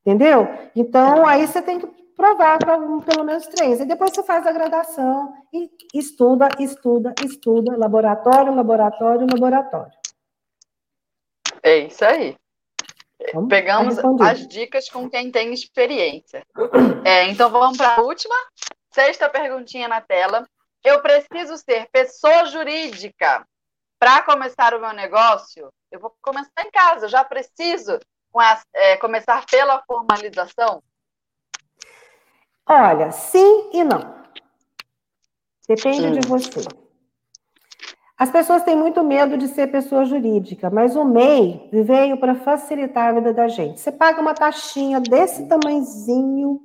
S2: Entendeu? Então, aí você tem que provar para pelo menos três. E depois você faz a gradação e estuda, estuda, estuda, laboratório, laboratório, laboratório.
S1: É isso aí. Vamos Pegamos as dicas com quem tem experiência. É, então vamos para a última. Sexta perguntinha na tela. Eu preciso ser pessoa jurídica para começar o meu negócio? Eu vou começar em casa, eu já preciso é, começar pela formalização?
S2: Olha, sim e não. Depende sim. de você. As pessoas têm muito medo de ser pessoa jurídica, mas o MEI veio para facilitar a vida da gente. Você paga uma taxinha desse tamanhozinho.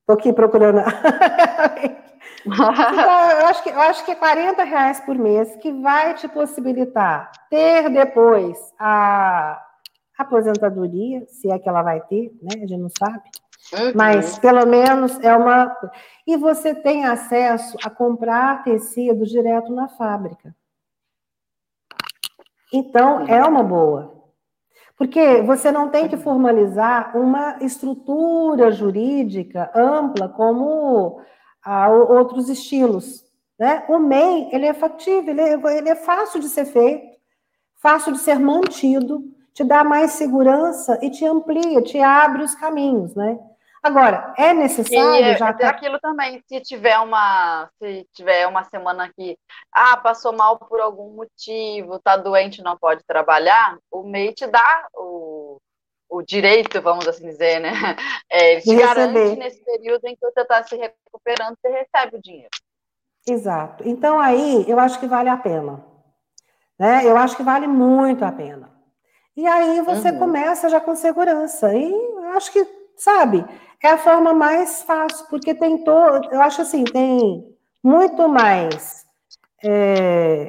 S2: Estou aqui procurando. *laughs* então, eu, acho que, eu acho que é 40 reais por mês que vai te possibilitar ter depois a aposentadoria, se é que ela vai ter, né? A gente não sabe. Uhum. Mas pelo menos é uma. E você tem acesso a comprar tecido direto na fábrica. Então, é uma boa. Porque você não tem que formalizar uma estrutura jurídica ampla como ah, outros estilos. Né? O MEI, ele é factível, ele é, ele é fácil de ser feito, fácil de ser mantido, te dá mais segurança e te amplia, te abre os caminhos, né? Agora, é necessário
S1: e, já. É tá... aquilo também, se tiver uma, se tiver uma semana que ah, passou mal por algum motivo, tá doente, não pode trabalhar, o MEI te dá o, o direito, vamos assim dizer, né? *laughs* É, ele te garante nesse período em que você está se recuperando, você recebe o dinheiro.
S2: Exato. Então aí eu acho que vale a pena. Né? Eu acho que vale muito a pena. E aí você uhum. começa já com segurança. E acho que, sabe, é a forma mais fácil, porque tem todo, eu acho assim, tem muito mais é,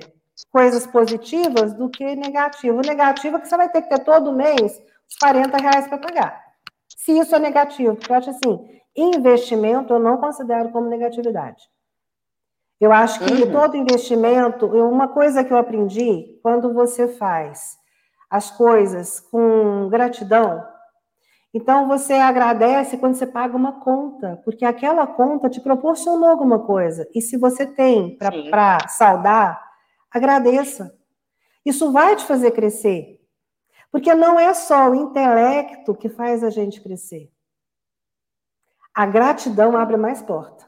S2: coisas positivas do que negativo. O negativo é que você vai ter que ter todo mês os 40 reais para pagar. Se isso é negativo, porque eu acho assim, investimento eu não considero como negatividade. Eu acho que uhum. todo investimento, uma coisa que eu aprendi, quando você faz as coisas com gratidão, então você agradece quando você paga uma conta, porque aquela conta te proporcionou alguma coisa. E se você tem para saudar, agradeça. Isso vai te fazer crescer. Porque não é só o intelecto que faz a gente crescer. A gratidão abre mais porta.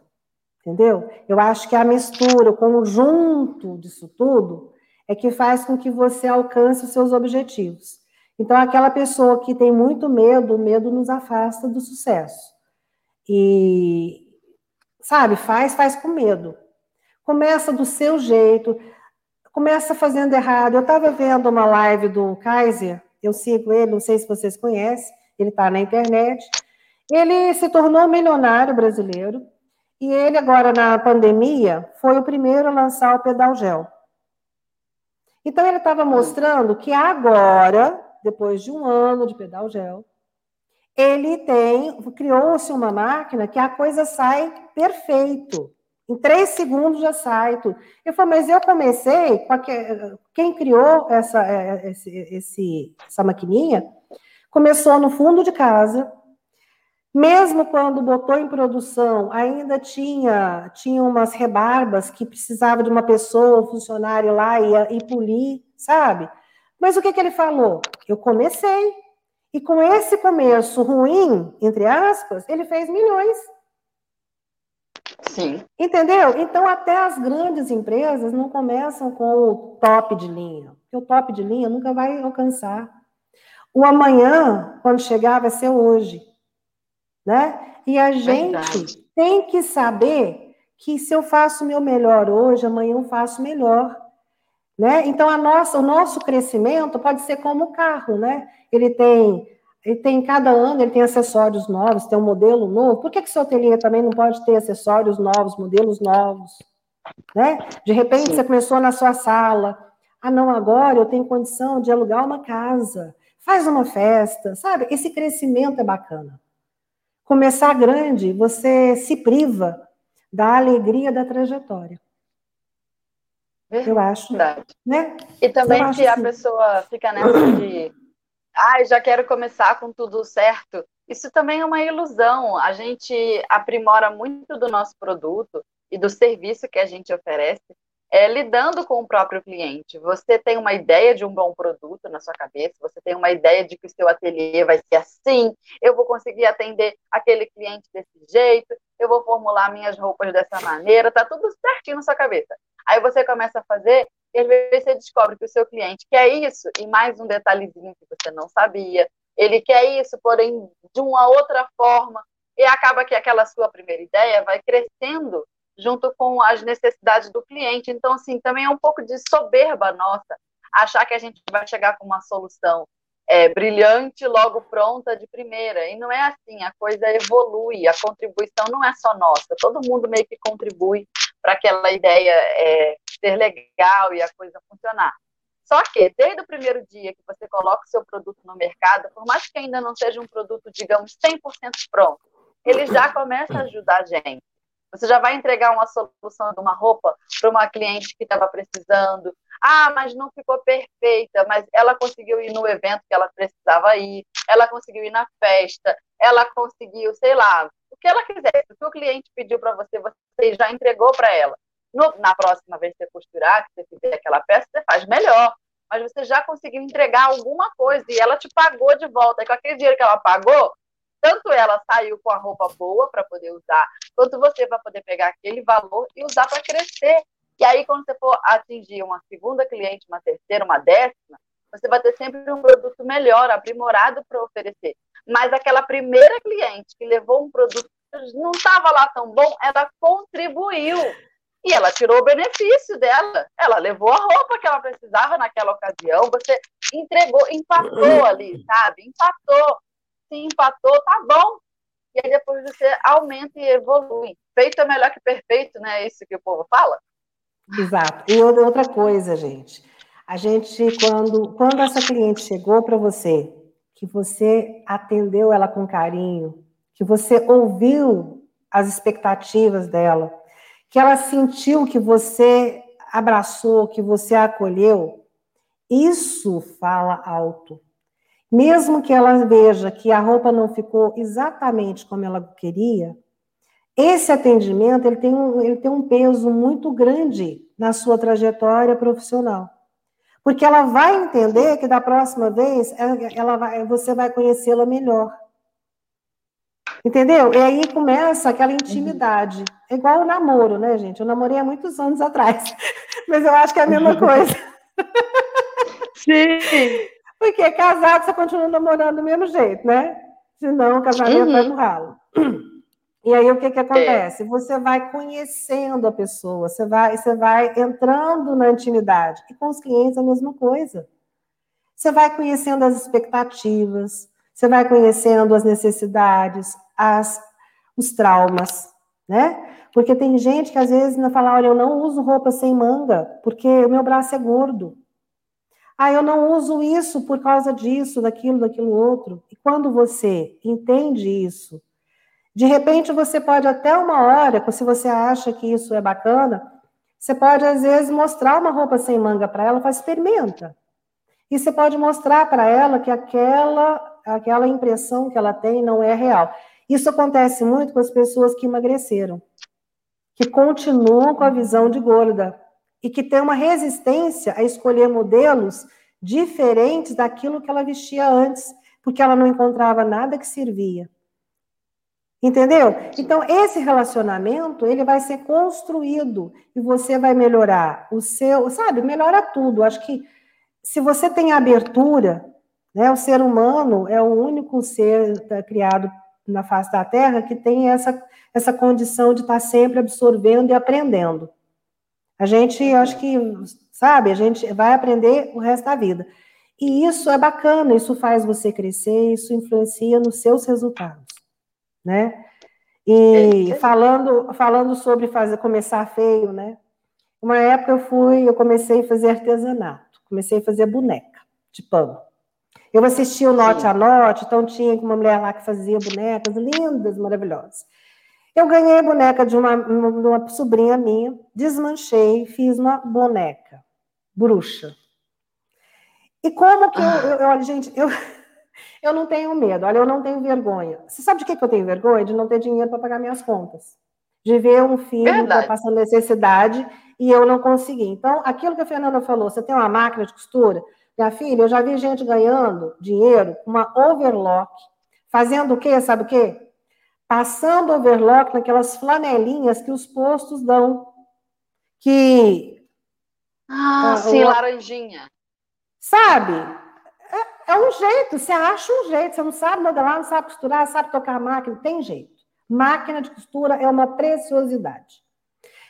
S2: Entendeu? Eu acho que a mistura, o conjunto disso tudo, é que faz com que você alcance os seus objetivos. Então, aquela pessoa que tem muito medo, o medo nos afasta do sucesso. E, sabe, faz, faz com medo. Começa do seu jeito, começa fazendo errado. Eu estava vendo uma live do Kaiser, eu sigo ele, não sei se vocês conhecem, ele está na internet. Ele se tornou milionário brasileiro e ele, agora na pandemia, foi o primeiro a lançar o pedal gel. Então, ele estava mostrando que agora depois de um ano de pedal gel, ele tem, criou-se uma máquina que a coisa sai perfeito. Em três segundos já sai tudo. Eu falei, mas eu comecei, quem criou essa, é, esse, essa maquininha, começou no fundo de casa, Mesmo quando botou em produção, ainda tinha, tinha umas rebarbas que precisava de uma pessoa, um funcionário lá e, e polir, sabe? Mas o que, que ele falou? Eu comecei. E com esse começo ruim, entre aspas, ele fez milhões.
S1: Sim.
S2: Entendeu? Então, até as grandes empresas não começam com o top de linha, porque o top de linha nunca vai alcançar. O amanhã, quando chegar, vai ser hoje. Né? E a gente Verdade. tem que saber que se eu faço o meu melhor hoje, amanhã eu faço melhor. Né? Então, a nossa, o nosso crescimento pode ser como o carro, né? Ele tem ele tem cada ano, ele tem acessórios novos, tem um modelo novo. Por que, que seu ateliê também não pode ter acessórios novos, modelos novos? Né? De repente Sim. você começou na sua sala. Ah, não, agora eu tenho condição de alugar uma casa. Faz uma festa, sabe? Esse crescimento é bacana. Começar grande, você se priva da alegria da trajetória.
S1: Verdade. Eu acho. Né? E também que a assim. pessoa fica nessa de ai, já quero começar com tudo certo. Isso também é uma ilusão. A gente aprimora muito do nosso produto e do serviço que a gente oferece é, lidando com o próprio cliente. Você tem uma ideia de um bom produto na sua cabeça, você tem uma ideia de que o seu ateliê vai ser assim, eu vou conseguir atender aquele cliente desse jeito, eu vou formular minhas roupas dessa maneira, tá tudo certinho na sua cabeça. Aí você começa a fazer e às vezes você descobre que o seu cliente quer isso, e mais um detalhezinho que você não sabia, ele quer isso, porém de uma outra forma, e acaba que aquela sua primeira ideia vai crescendo junto com as necessidades do cliente. Então, assim, também é um pouco de soberba nossa achar que a gente vai chegar com uma solução é, brilhante, logo pronta de primeira. E não é assim, a coisa evolui, a contribuição não é só nossa, todo mundo meio que contribui para aquela ideia é, ser legal e a coisa funcionar. Só que, desde o primeiro dia que você coloca o seu produto no mercado, por mais que ainda não seja um produto, digamos, 100% pronto, ele já começa a ajudar a gente. Você já vai entregar uma solução de uma roupa para uma cliente que estava precisando. Ah, mas não ficou perfeita, mas ela conseguiu ir no evento que ela precisava ir, ela conseguiu ir na festa, ela conseguiu, sei lá, o que ela quiser. O que o cliente pediu para você, você já entregou para ela. No, na próxima vez que você costurar, que você fizer aquela peça, você faz melhor. Mas você já conseguiu entregar alguma coisa e ela te pagou de volta. E com aquele dinheiro que ela pagou, tanto ela saiu com a roupa boa para poder usar, quanto você vai poder pegar aquele valor e usar para crescer. E aí, quando você for atingir uma segunda cliente, uma terceira, uma décima, você vai ter sempre um produto melhor, aprimorado para oferecer. Mas aquela primeira cliente que levou um produto que não estava lá tão bom, ela contribuiu. E ela tirou o benefício dela. Ela levou a roupa que ela precisava naquela ocasião. Você entregou, empatou ali, sabe? Empatou. Se empatou, tá bom. E aí depois você aumenta e evolui. Feito é melhor que perfeito, né? É isso que o povo fala.
S2: Exato. E outra coisa, gente. A gente, quando, quando essa cliente chegou para você, que você atendeu ela com carinho, que você ouviu as expectativas dela, que ela sentiu que você abraçou, que você acolheu, isso fala alto. Mesmo que ela veja que a roupa não ficou exatamente como ela queria, esse atendimento ele tem um, ele tem um peso muito grande na sua trajetória profissional. Porque ela vai entender que da próxima vez ela vai, você vai conhecê-la melhor. Entendeu? E aí começa aquela intimidade. É igual o namoro, né, gente? Eu namorei há muitos anos atrás, *laughs* mas eu acho que é a mesma coisa.
S1: Sim.
S2: Porque casado você continua namorando do mesmo jeito, né? Senão o casamento uhum. vai no ralo. E aí o que, que acontece? É. Você vai conhecendo a pessoa, você vai, você vai entrando na intimidade. E com os clientes a mesma coisa. Você vai conhecendo as expectativas, você vai conhecendo as necessidades, as, os traumas, né? Porque tem gente que às vezes não fala, olha, eu não uso roupa sem manga, porque o meu braço é gordo. Ah, eu não uso isso por causa disso, daquilo, daquilo outro. E quando você entende isso, de repente você pode até uma hora, se você acha que isso é bacana, você pode às vezes mostrar uma roupa sem manga para ela, faz experimenta. E você pode mostrar para ela que aquela aquela impressão que ela tem não é real. Isso acontece muito com as pessoas que emagreceram, que continuam com a visão de gorda e que têm uma resistência a escolher modelos diferentes daquilo que ela vestia antes, porque ela não encontrava nada que servia. Entendeu? Então, esse relacionamento, ele vai ser construído e você vai melhorar o seu, sabe, melhora tudo. Acho que se você tem abertura, né, o ser humano é o único ser criado na face da Terra que tem essa, essa condição de estar sempre absorvendo e aprendendo. A gente, acho que, sabe, a gente vai aprender o resto da vida. E isso é bacana, isso faz você crescer, isso influencia nos seus resultados né? E falando, falando sobre fazer começar feio, né? Uma época eu fui, eu comecei a fazer artesanato, comecei a fazer boneca de pano. Eu assisti o Note a Note, então tinha uma mulher lá que fazia bonecas lindas, maravilhosas. Eu ganhei a boneca de uma, uma sobrinha minha, desmanchei, fiz uma boneca bruxa. E como que eu, eu, eu gente, eu, *laughs* eu não tenho medo, olha, eu não tenho vergonha. Você sabe de que, que eu tenho vergonha? De não ter dinheiro para pagar minhas contas. De ver um filho tá passando necessidade e eu não conseguir. Então, aquilo que a Fernanda falou, você tem uma máquina de costura? Minha filha, eu já vi gente ganhando dinheiro com uma overlock, fazendo o quê? Sabe o quê? Passando overlock naquelas flanelinhas que os postos dão. Que.
S1: Ah, ah sim, o... laranjinha.
S2: Sabe? É um jeito, você acha um jeito, você não sabe modelar, não sabe costurar, sabe tocar máquina, tem jeito. Máquina de costura é uma preciosidade.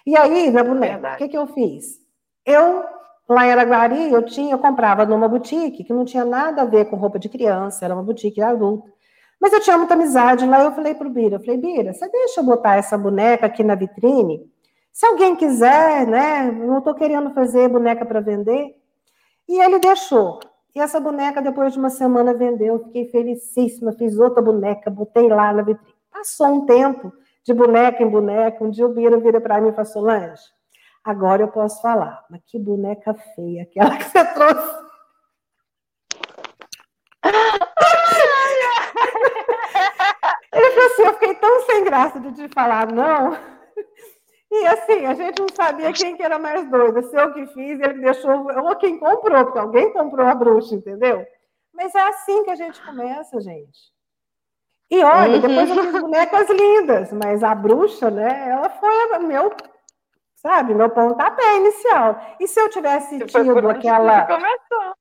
S2: E aí, na boneca, o que, que eu fiz? Eu, lá em Araguari, eu tinha, eu comprava numa boutique que não tinha nada a ver com roupa de criança, era uma boutique adulta. Mas eu tinha muita amizade lá, eu falei pro Bira, eu falei, Bira, você deixa eu botar essa boneca aqui na vitrine? Se alguém quiser, né, não estou querendo fazer boneca para vender. E ele deixou. E essa boneca, depois de uma semana, vendeu. Fiquei felicíssima. Fiz outra boneca, botei lá na vitrine. Passou um tempo de boneca em boneca. Um dia o Bira vira para mim e falou: Solange, agora eu posso falar. Mas que boneca feia aquela que você trouxe. *laughs* Falou assim: eu fiquei tão sem graça de te falar, não. E assim, a gente não sabia quem que era mais doido, se eu que fiz, ele deixou, ou quem comprou, porque alguém comprou a bruxa, entendeu? Mas é assim que a gente começa, gente. E olha, uhum. depois eu fiz bonecas lindas, mas a bruxa, né, ela foi meu, sabe, meu pontapé inicial. E se eu tivesse tido aquela.
S1: Começou.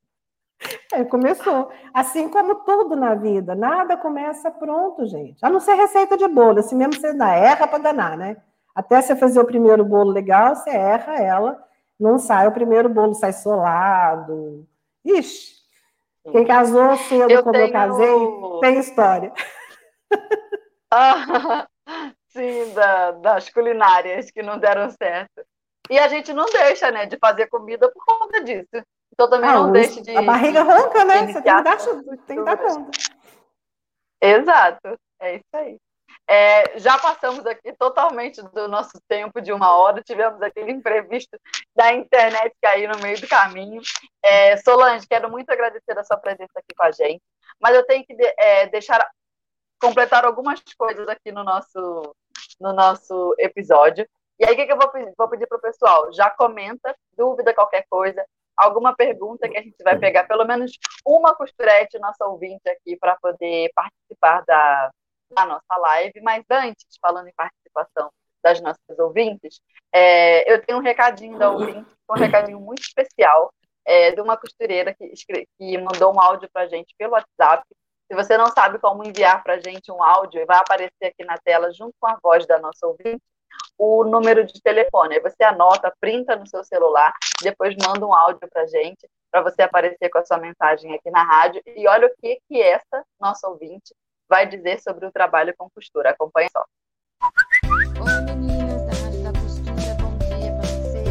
S1: *laughs*
S2: É, começou. Assim como tudo na vida, nada começa pronto, gente. A não ser receita de bolo, assim mesmo você dá, erra para danar, né? Até você fazer o primeiro bolo legal, você erra ela, não sai o primeiro bolo, sai solado. Ixi, quem casou cedo eu como tenho... eu casei, tem história.
S1: Ah, *laughs* sim, da, das culinárias que não deram certo. E a gente não deixa, né, de fazer comida por conta disso. Então também ah, não deixe de.
S2: A barriga ronca, né? Você tem que, dar, tem que dar conta.
S1: Exato, é isso aí. É, já passamos aqui totalmente do nosso tempo de uma hora, tivemos aquele imprevisto da internet cair no meio do caminho. É, Solange, quero muito agradecer a sua presença aqui com a gente, mas eu tenho que de, é, deixar completar algumas coisas aqui no nosso, no nosso episódio. E aí, o que, que eu vou pedir, vou pedir para o pessoal? Já comenta, dúvida, qualquer coisa, alguma pergunta que a gente vai pegar, pelo menos uma costurete, nossa ouvinte aqui, para poder participar da, na nossa live, mas antes, falando em participação das nossas ouvintes, é, eu tenho um recadinho da ouvinte, um recadinho muito especial, é, de uma costureira que, que mandou um áudio para a gente pelo WhatsApp. Se você não sabe como enviar para a gente um áudio, vai aparecer aqui na tela, junto com a voz da nossa ouvinte, o número de telefone. Aí você anota, printa no seu celular, depois manda um áudio para gente, para você aparecer com a sua mensagem aqui na rádio. E olha o que, que essa nossa ouvinte vai dizer sobre o trabalho com costura. Acompanhe só.
S4: Oi, meninas da Rádio da Costura, bom dia para vocês.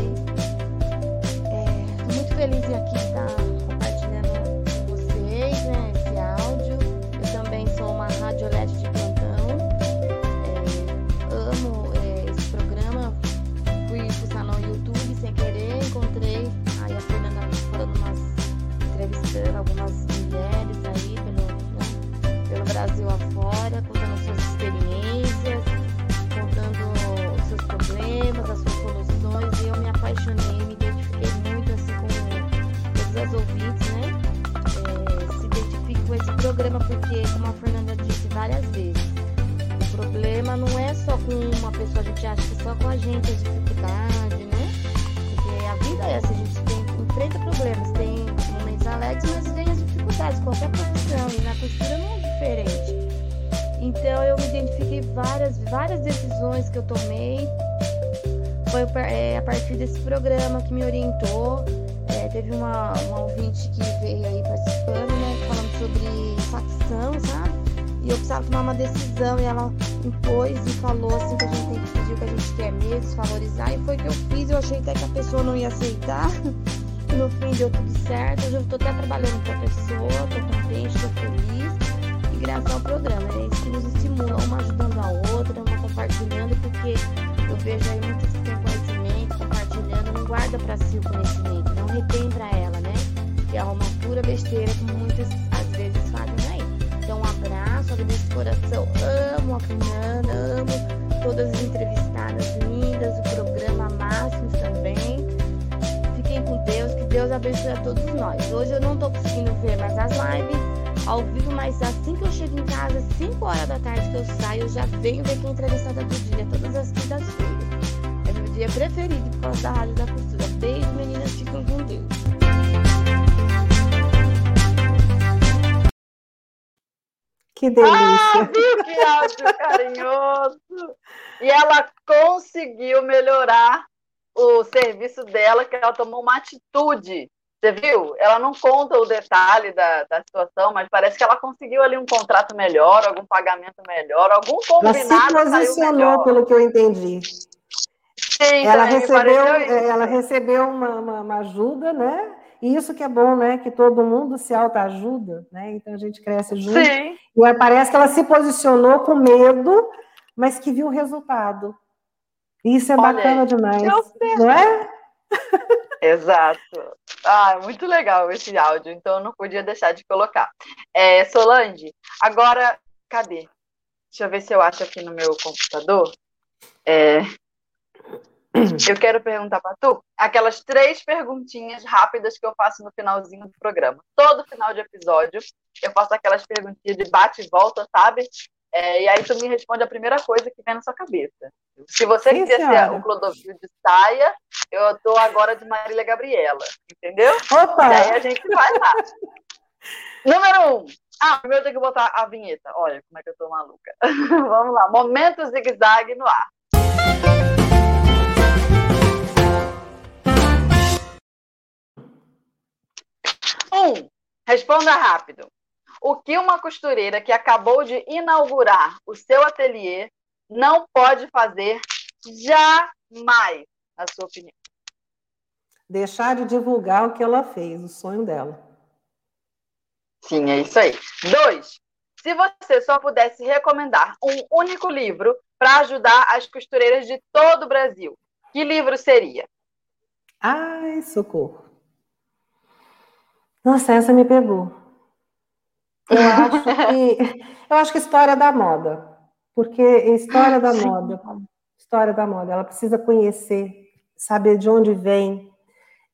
S4: Estou é, muito feliz aqui algumas mulheres aí pelo, pelo Brasil afora, contando suas experiências, contando os seus problemas, as suas soluções. E eu me apaixonei, me identifiquei muito assim com todas as ouvintes, né? É, se identifico com esse programa porque, como a Fernanda disse várias vezes, o problema não é só com uma pessoa, a gente acha que só com a gente é dificuldade, né? Porque a vida é essa, a gente tem, enfrenta problemas, tem mas tem as dificuldades, qualquer profissão, e na costura não é diferente. Então eu me identifiquei várias, várias decisões que eu tomei. Foi é, a partir desse programa que me orientou. É, teve uma, uma ouvinte que veio aí participando, né? Falando sobre facção, sabe? E eu precisava tomar uma decisão e ela impôs e falou assim que a gente tem que pedir o que a gente quer mesmo, desvalorizar. E foi o que eu fiz. Eu achei até que a pessoa não ia aceitar. *laughs* E no fim deu tudo certo. Hoje eu estou até trabalhando com a pessoa, estou contente, estou feliz graças ao programa. É isso que nos estimula, uma ajudando a outra, uma compartilhando, porque eu vejo aí muitas que têm conhecimento, compartilhando, não guarda para si o conhecimento, não retém para ela, né? Que é uma pura besteira, como muitas às vezes fazem aí. Então, um abraço, agradeço de coração, amo a Fernanda, amo todas as entrevistadas lindas, abençoe a todos nós. Hoje eu não estou conseguindo ver mais as lives ao vivo, mas assim que eu chego em casa, 5 horas da tarde que eu saio, eu já venho ver quem é entrevistada do dia, todas as quintas-feiras. É meu dia preferido por causa da Rádio da Costura. Beijo, meninas, ficam com Deus.
S2: Que delícia!
S1: Ah, viu que áudio carinhoso! E ela conseguiu melhorar o serviço dela, que ela tomou uma atitude você viu? Ela não conta o detalhe da, da situação, mas parece que ela conseguiu ali um contrato melhor, algum pagamento melhor, algum combinado.
S2: Ela se posicionou, pelo que eu entendi.
S1: Sim,
S2: ela recebeu, é, ela recebeu uma, uma, uma, ajuda, né? E isso que é bom, né? Que todo mundo se autoajuda, né? Então a gente cresce junto. Sim. E parece que ela se posicionou com medo, mas que viu o resultado. Isso é Olha bacana demais, não é?
S1: Exato. Ah, muito legal esse áudio, então eu não podia deixar de colocar. É, Solange, agora, cadê? Deixa eu ver se eu acho aqui no meu computador. É, eu quero perguntar para tu aquelas três perguntinhas rápidas que eu faço no finalzinho do programa. Todo final de episódio eu faço aquelas perguntinhas de bate e volta, sabe? É, e aí tu me responde a primeira coisa que vem na sua cabeça. Se você Sim, quiser senhora. ser o Clodovil de saia, eu tô agora de Marília Gabriela, entendeu?
S2: Opa!
S1: E aí a gente vai lá. *laughs* Número um. Ah, primeiro eu tenho que botar a vinheta. Olha como é que eu tô maluca. *laughs* Vamos lá. Momento zigue-zague no ar. Um. Responda rápido. O que uma costureira que acabou de inaugurar o seu ateliê não pode fazer jamais, na sua opinião?
S2: Deixar de divulgar o que ela fez, o sonho dela.
S1: Sim, é isso aí. Dois, se você só pudesse recomendar um único livro para ajudar as costureiras de todo o Brasil, que livro seria?
S2: Ai, socorro. Nossa, essa me pegou. Eu acho que, eu acho que história da moda, porque história da Sim. moda, história da moda, ela precisa conhecer, saber de onde vem,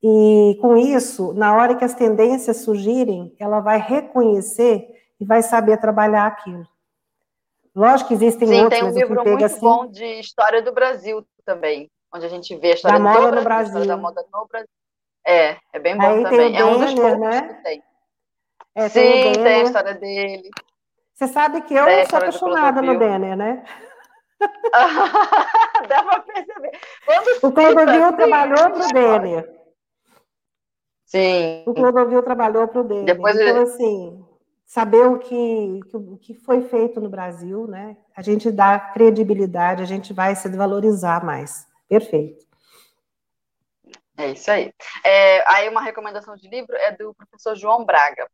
S2: e com isso, na hora que as tendências surgirem, ela vai reconhecer e vai saber trabalhar aquilo. Lógico que existem
S1: Sim,
S2: outros,
S1: tem um livro muito assim, bom de história do Brasil também, onde a gente vê a história
S2: da moda no Brasil.
S1: da moda no Brasil. É, é bem bom Aí também. é um dos né? que tem. É, Sim, tem, tem, a história dele.
S2: Você sabe que eu sou apaixonada no Denner, né? *laughs*
S1: Dá para perceber. Quando
S2: o Clodovil assim, trabalhou para o Denner.
S1: Sim.
S2: O Clodovil trabalhou para o Denner. Depois então, assim, saber o que, o que foi feito no Brasil, né? A gente dá credibilidade, a gente vai se valorizar mais. Perfeito.
S1: É isso aí. É, aí uma recomendação de livro é do professor João Braga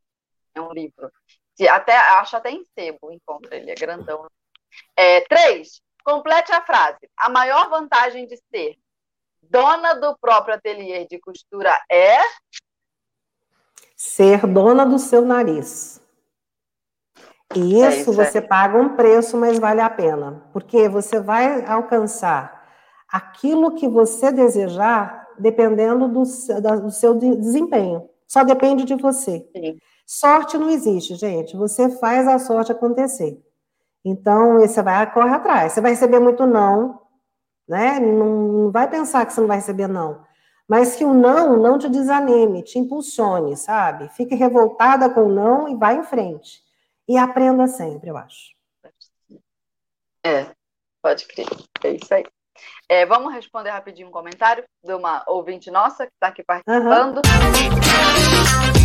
S1: é um livro. Que até, acho até em sebo, encontra ele, é grandão. É, três, complete a frase. A maior vantagem de ser dona do próprio ateliê de costura é
S2: ser dona do seu nariz. E isso, é isso você é. paga um preço, mas vale a pena, porque você vai alcançar aquilo que você desejar, dependendo do, do seu desempenho. Só depende de você.
S1: Sim.
S2: Sorte não existe, gente. Você faz a sorte acontecer. Então, você vai corre atrás. Você vai receber muito não, né? Não vai pensar que você não vai receber não. Mas que o não não te desanime, te impulsione, sabe? Fique revoltada com o não e vá em frente. E aprenda sempre, eu acho.
S1: É, pode crer. É isso aí. É, vamos responder rapidinho um comentário de uma ouvinte nossa que está aqui participando. Uhum.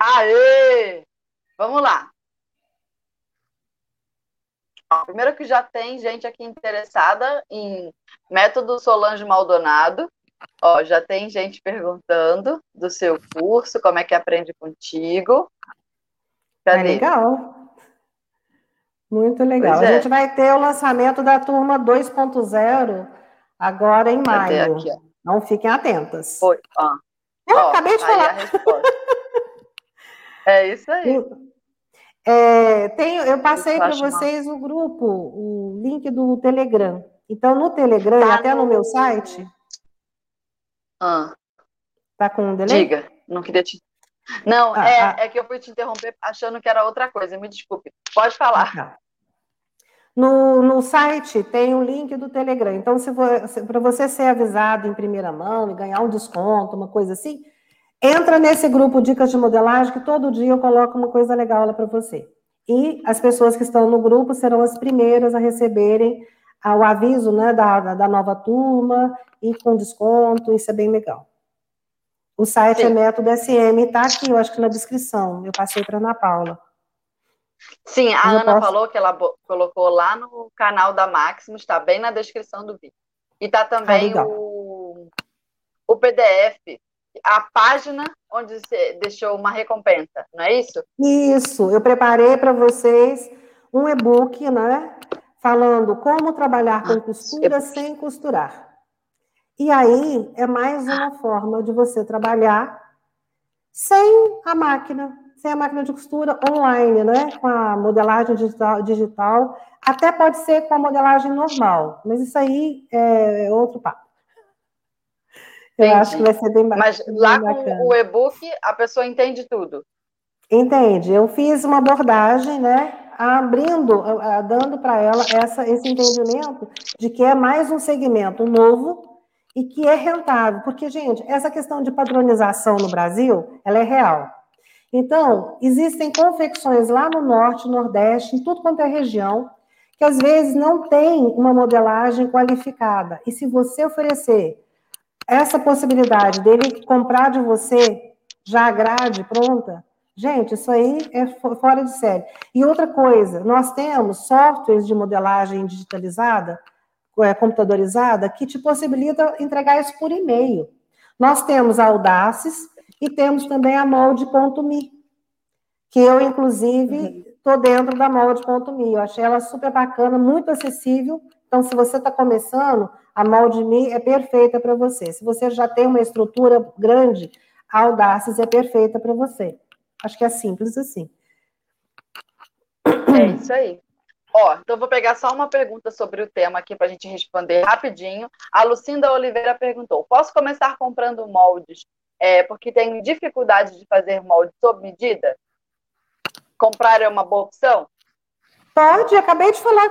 S1: Aê! Vamos lá. primeiro que já tem gente aqui interessada em método Solange Maldonado. Ó, já tem gente perguntando do seu curso, como é que aprende contigo.
S2: Cadê? É legal. Muito legal. É. A gente vai ter o lançamento da turma 2.0 agora em maio. Aqui, Não fiquem atentas.
S1: Foi, ó.
S2: Eu ó, acabei de falar.
S1: É isso aí.
S2: É, tenho, eu passei para vocês o grupo, o link do Telegram. Então, no Telegram, tá até no... no meu site.
S1: Ah.
S2: Tá com um delay?
S1: Diga, não queria te. Não, ah, é, ah. é que eu fui te interromper achando que era outra coisa, me desculpe. Pode falar. Tá.
S2: No, no site tem o um link do Telegram. Então, se, se para você ser avisado em primeira mão e ganhar um desconto, uma coisa assim, Entra nesse grupo Dicas de Modelagem, que todo dia eu coloco uma coisa legal lá para você. E as pessoas que estão no grupo serão as primeiras a receberem o aviso né, da, da nova turma e com desconto, isso é bem legal. O site é Sim. é Método SM, está aqui, eu acho que na descrição. Eu passei para Ana Paula.
S1: Sim, a Ana posso... falou que ela colocou lá no canal da Maximus, está bem na descrição do vídeo. E está também ah, o, o PDF a página onde você deixou uma recompensa, não é isso?
S2: Isso, eu preparei para vocês um e-book, né? Falando como trabalhar com ah, costura ah, sem costurar. E aí é mais uma forma de você trabalhar sem a máquina, sem a máquina de costura online, né? Com a modelagem digital, digital. Até pode ser com a modelagem normal, mas isso aí é outro papo.
S1: Eu acho que vai ser bem bacana. Mas lá com o e-book, a pessoa entende tudo.
S2: Entende. Eu fiz uma abordagem, né? Abrindo, dando para ela essa, esse entendimento de que é mais um segmento novo e que é rentável. Porque, gente, essa questão de padronização no Brasil, ela é real. Então, existem confecções lá no norte, nordeste, em tudo quanto é região, que às vezes não tem uma modelagem qualificada. E se você oferecer essa possibilidade dele comprar de você já a grade pronta, gente, isso aí é fora de série. E outra coisa, nós temos softwares de modelagem digitalizada, é, computadorizada, que te possibilita entregar isso por e-mail. Nós temos a Audaces e temos também a Molde.me, que eu, inclusive, estou dentro da Molde.me. Eu achei ela super bacana, muito acessível. Então, se você está começando, a Maldimi é perfeita para você. Se você já tem uma estrutura grande, a Audaces é perfeita para você. Acho que é simples assim.
S1: É isso aí. Ó, então vou pegar só uma pergunta sobre o tema aqui para a gente responder rapidinho. A Lucinda Oliveira perguntou: posso começar comprando moldes é, porque tenho dificuldade de fazer molde sob medida? Comprar é uma boa opção?
S2: Pode, acabei de falar.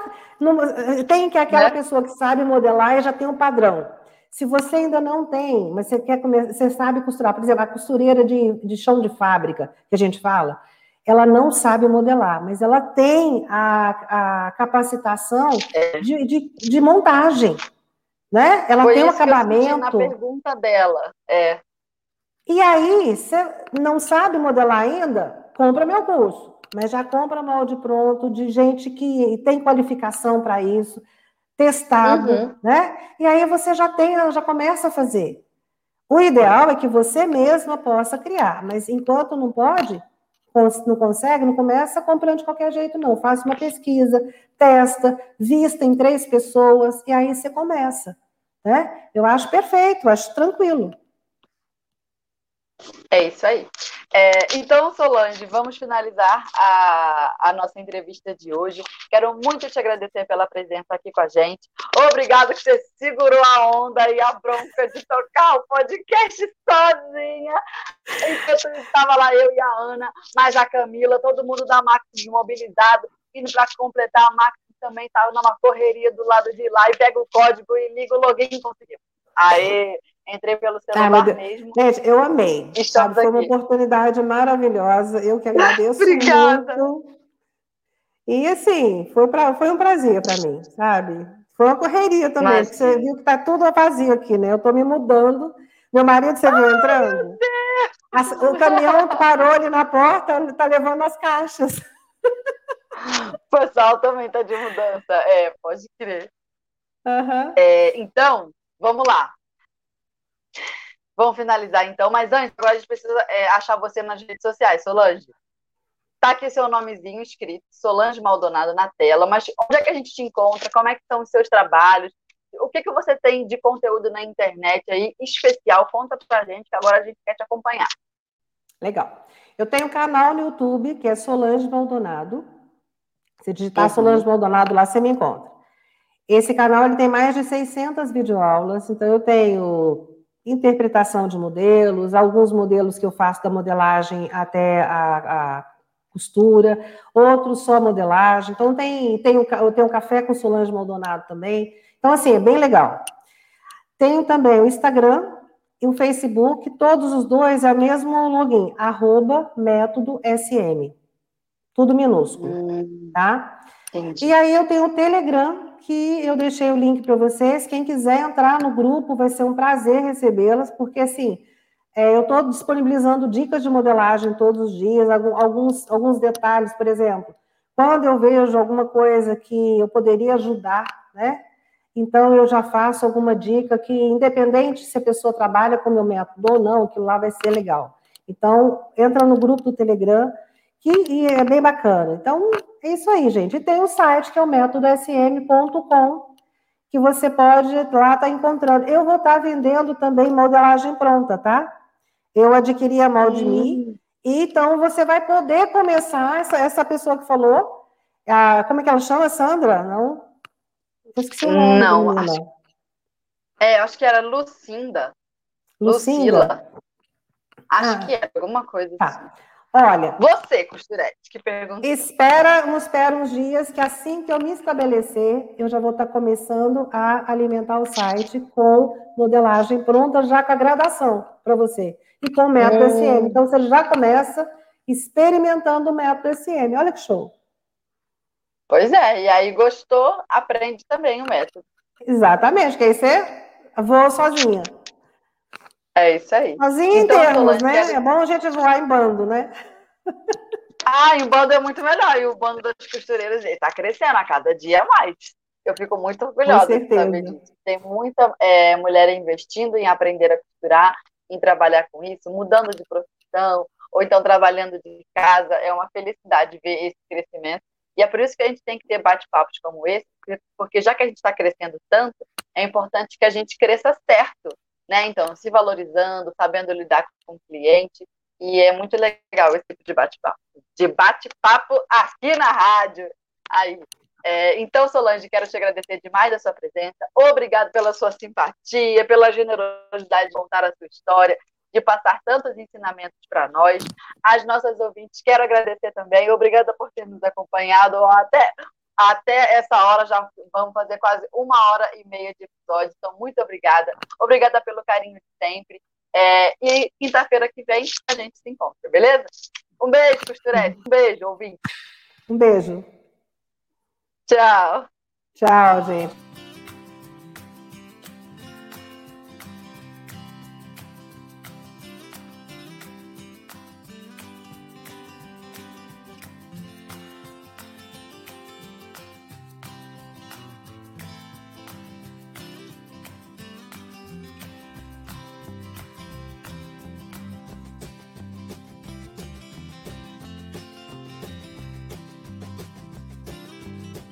S2: Tem que aquela né? pessoa que sabe modelar e já tem um padrão. Se você ainda não tem, mas você quer começar, você sabe costurar, por exemplo, a costureira de, de chão de fábrica, que a gente fala, ela não sabe modelar, mas ela tem a, a capacitação é. de, de, de, montagem, né? Ela Foi tem um acabamento. na
S1: pergunta dela, é.
S2: E aí, você não sabe modelar ainda? Compra meu curso mas já compra molde pronto de gente que tem qualificação para isso, testado, uhum. né? E aí você já tem, já começa a fazer. O ideal é que você mesma possa criar, mas enquanto não pode, não consegue, não começa comprando de qualquer jeito, não. Faça uma pesquisa, testa, vista em três pessoas, e aí você começa. Né? Eu acho perfeito, acho tranquilo.
S1: É isso aí. É, então, Solange, vamos finalizar a, a nossa entrevista de hoje. Quero muito te agradecer pela presença aqui com a gente. Obrigado que você segurou a onda e a bronca de tocar o podcast sozinha. Enquanto estava lá eu e a Ana, mais a Camila, todo mundo da Max mobilizado, indo para completar a Max também estava numa correria do lado de lá e pega o código e liga o login e conseguiu. Aê! Entrei pelo celular ah, mesmo.
S2: Gente, eu amei. Estamos Foi uma oportunidade maravilhosa. Eu que agradeço
S1: Obrigada.
S2: muito. E assim, foi, pra, foi um prazer para mim, sabe? Foi uma correria também, Mas, você viu que está tudo vazio aqui, né? Eu estou me mudando. Meu marido, você viu entrando? O caminhão parou ali na porta, está levando as caixas. *laughs*
S1: O pessoal também está de mudança. É, pode crer.
S2: Uhum.
S1: É, então, vamos lá. Vamos finalizar então, mas antes, agora a gente precisa é, achar você nas redes sociais, Solange. Tá aqui seu nomezinho escrito, Solange Maldonado na tela, mas onde é que a gente te encontra? Como é que são os seus trabalhos? O que, que você tem de conteúdo na internet aí especial? Conta pra gente, que agora a gente quer te acompanhar.
S2: Legal. Eu tenho um canal no YouTube que é Solange Maldonado. Se digitar uhum. Solange Maldonado lá, você me encontra. Esse canal ele tem mais de 600 videoaulas, então eu tenho interpretação de modelos, alguns modelos que eu faço da modelagem até a, a costura, outros só modelagem. Então, tem, tem, eu tenho um café com Solange Maldonado também. Então, assim, é bem legal. Tenho também o Instagram e o Facebook, todos os dois é o mesmo login, arroba método SM. Tudo minúsculo, hum, tá? Entendi. E aí eu tenho o Telegram, que eu deixei o link para vocês. Quem quiser entrar no grupo, vai ser um prazer recebê-las, porque assim, é, eu estou disponibilizando dicas de modelagem todos os dias, alguns, alguns detalhes, por exemplo, quando eu vejo alguma coisa que eu poderia ajudar, né? Então eu já faço alguma dica que, independente se a pessoa trabalha com o meu método ou não, aquilo lá vai ser legal. Então, entra no grupo do Telegram, que é bem bacana. Então, é isso aí, gente. E tem o site que é o métodosm.com, que você pode lá estar tá encontrando. Eu vou estar tá vendendo também modelagem pronta, tá? Eu adquiri a Moldme, hum. e então você vai poder começar, essa, essa pessoa que falou, a, como é que ela chama, Sandra? Não?
S1: Eu esqueci o nome. Não, acho, é, acho que era Lucinda.
S2: Lucinda?
S1: Lucila. Acho ah, que é alguma coisa
S2: tá. assim. Olha.
S1: Você, costurete, que pergunta.
S2: Espera, espera uns dias que assim que eu me estabelecer, eu já vou estar começando a alimentar o site com modelagem pronta, já com a gradação para você. E com o método hum. SM. Então você já começa experimentando o método SM. Olha que show.
S1: Pois é, e aí gostou, aprende também o método.
S2: Exatamente, que aí você voa sozinha.
S1: É isso aí.
S2: Sozinha então, em termos, né? É bom a gente voar em bando, né?
S1: Ah, em bando é muito melhor. E o bando das costureiras está crescendo a cada dia mais. Eu fico muito orgulhosa de saber disso. Tem muita é, mulher investindo em aprender a costurar, em trabalhar com isso, mudando de profissão, ou então trabalhando de casa. É uma felicidade ver esse crescimento. E é por isso que a gente tem que ter bate-papos como esse, porque já que a gente está crescendo tanto, é importante que a gente cresça certo, né? Então, se valorizando, sabendo lidar com o cliente, e é muito legal esse tipo de bate-papo. De bate-papo aqui na rádio. Aí. É, então, Solange, quero te agradecer demais a sua presença. Obrigado pela sua simpatia, pela generosidade de contar a sua história, de passar tantos ensinamentos para nós. As nossas ouvintes, quero agradecer também. Obrigada por ter nos acompanhado até até essa hora já vamos fazer quase uma hora e meia de episódio. Então, muito obrigada. Obrigada pelo carinho de sempre. É, e quinta-feira que vem a gente se encontra, beleza? Um beijo, costurete. Um beijo, ouvinte.
S2: Um beijo.
S1: Tchau.
S2: Tchau, gente.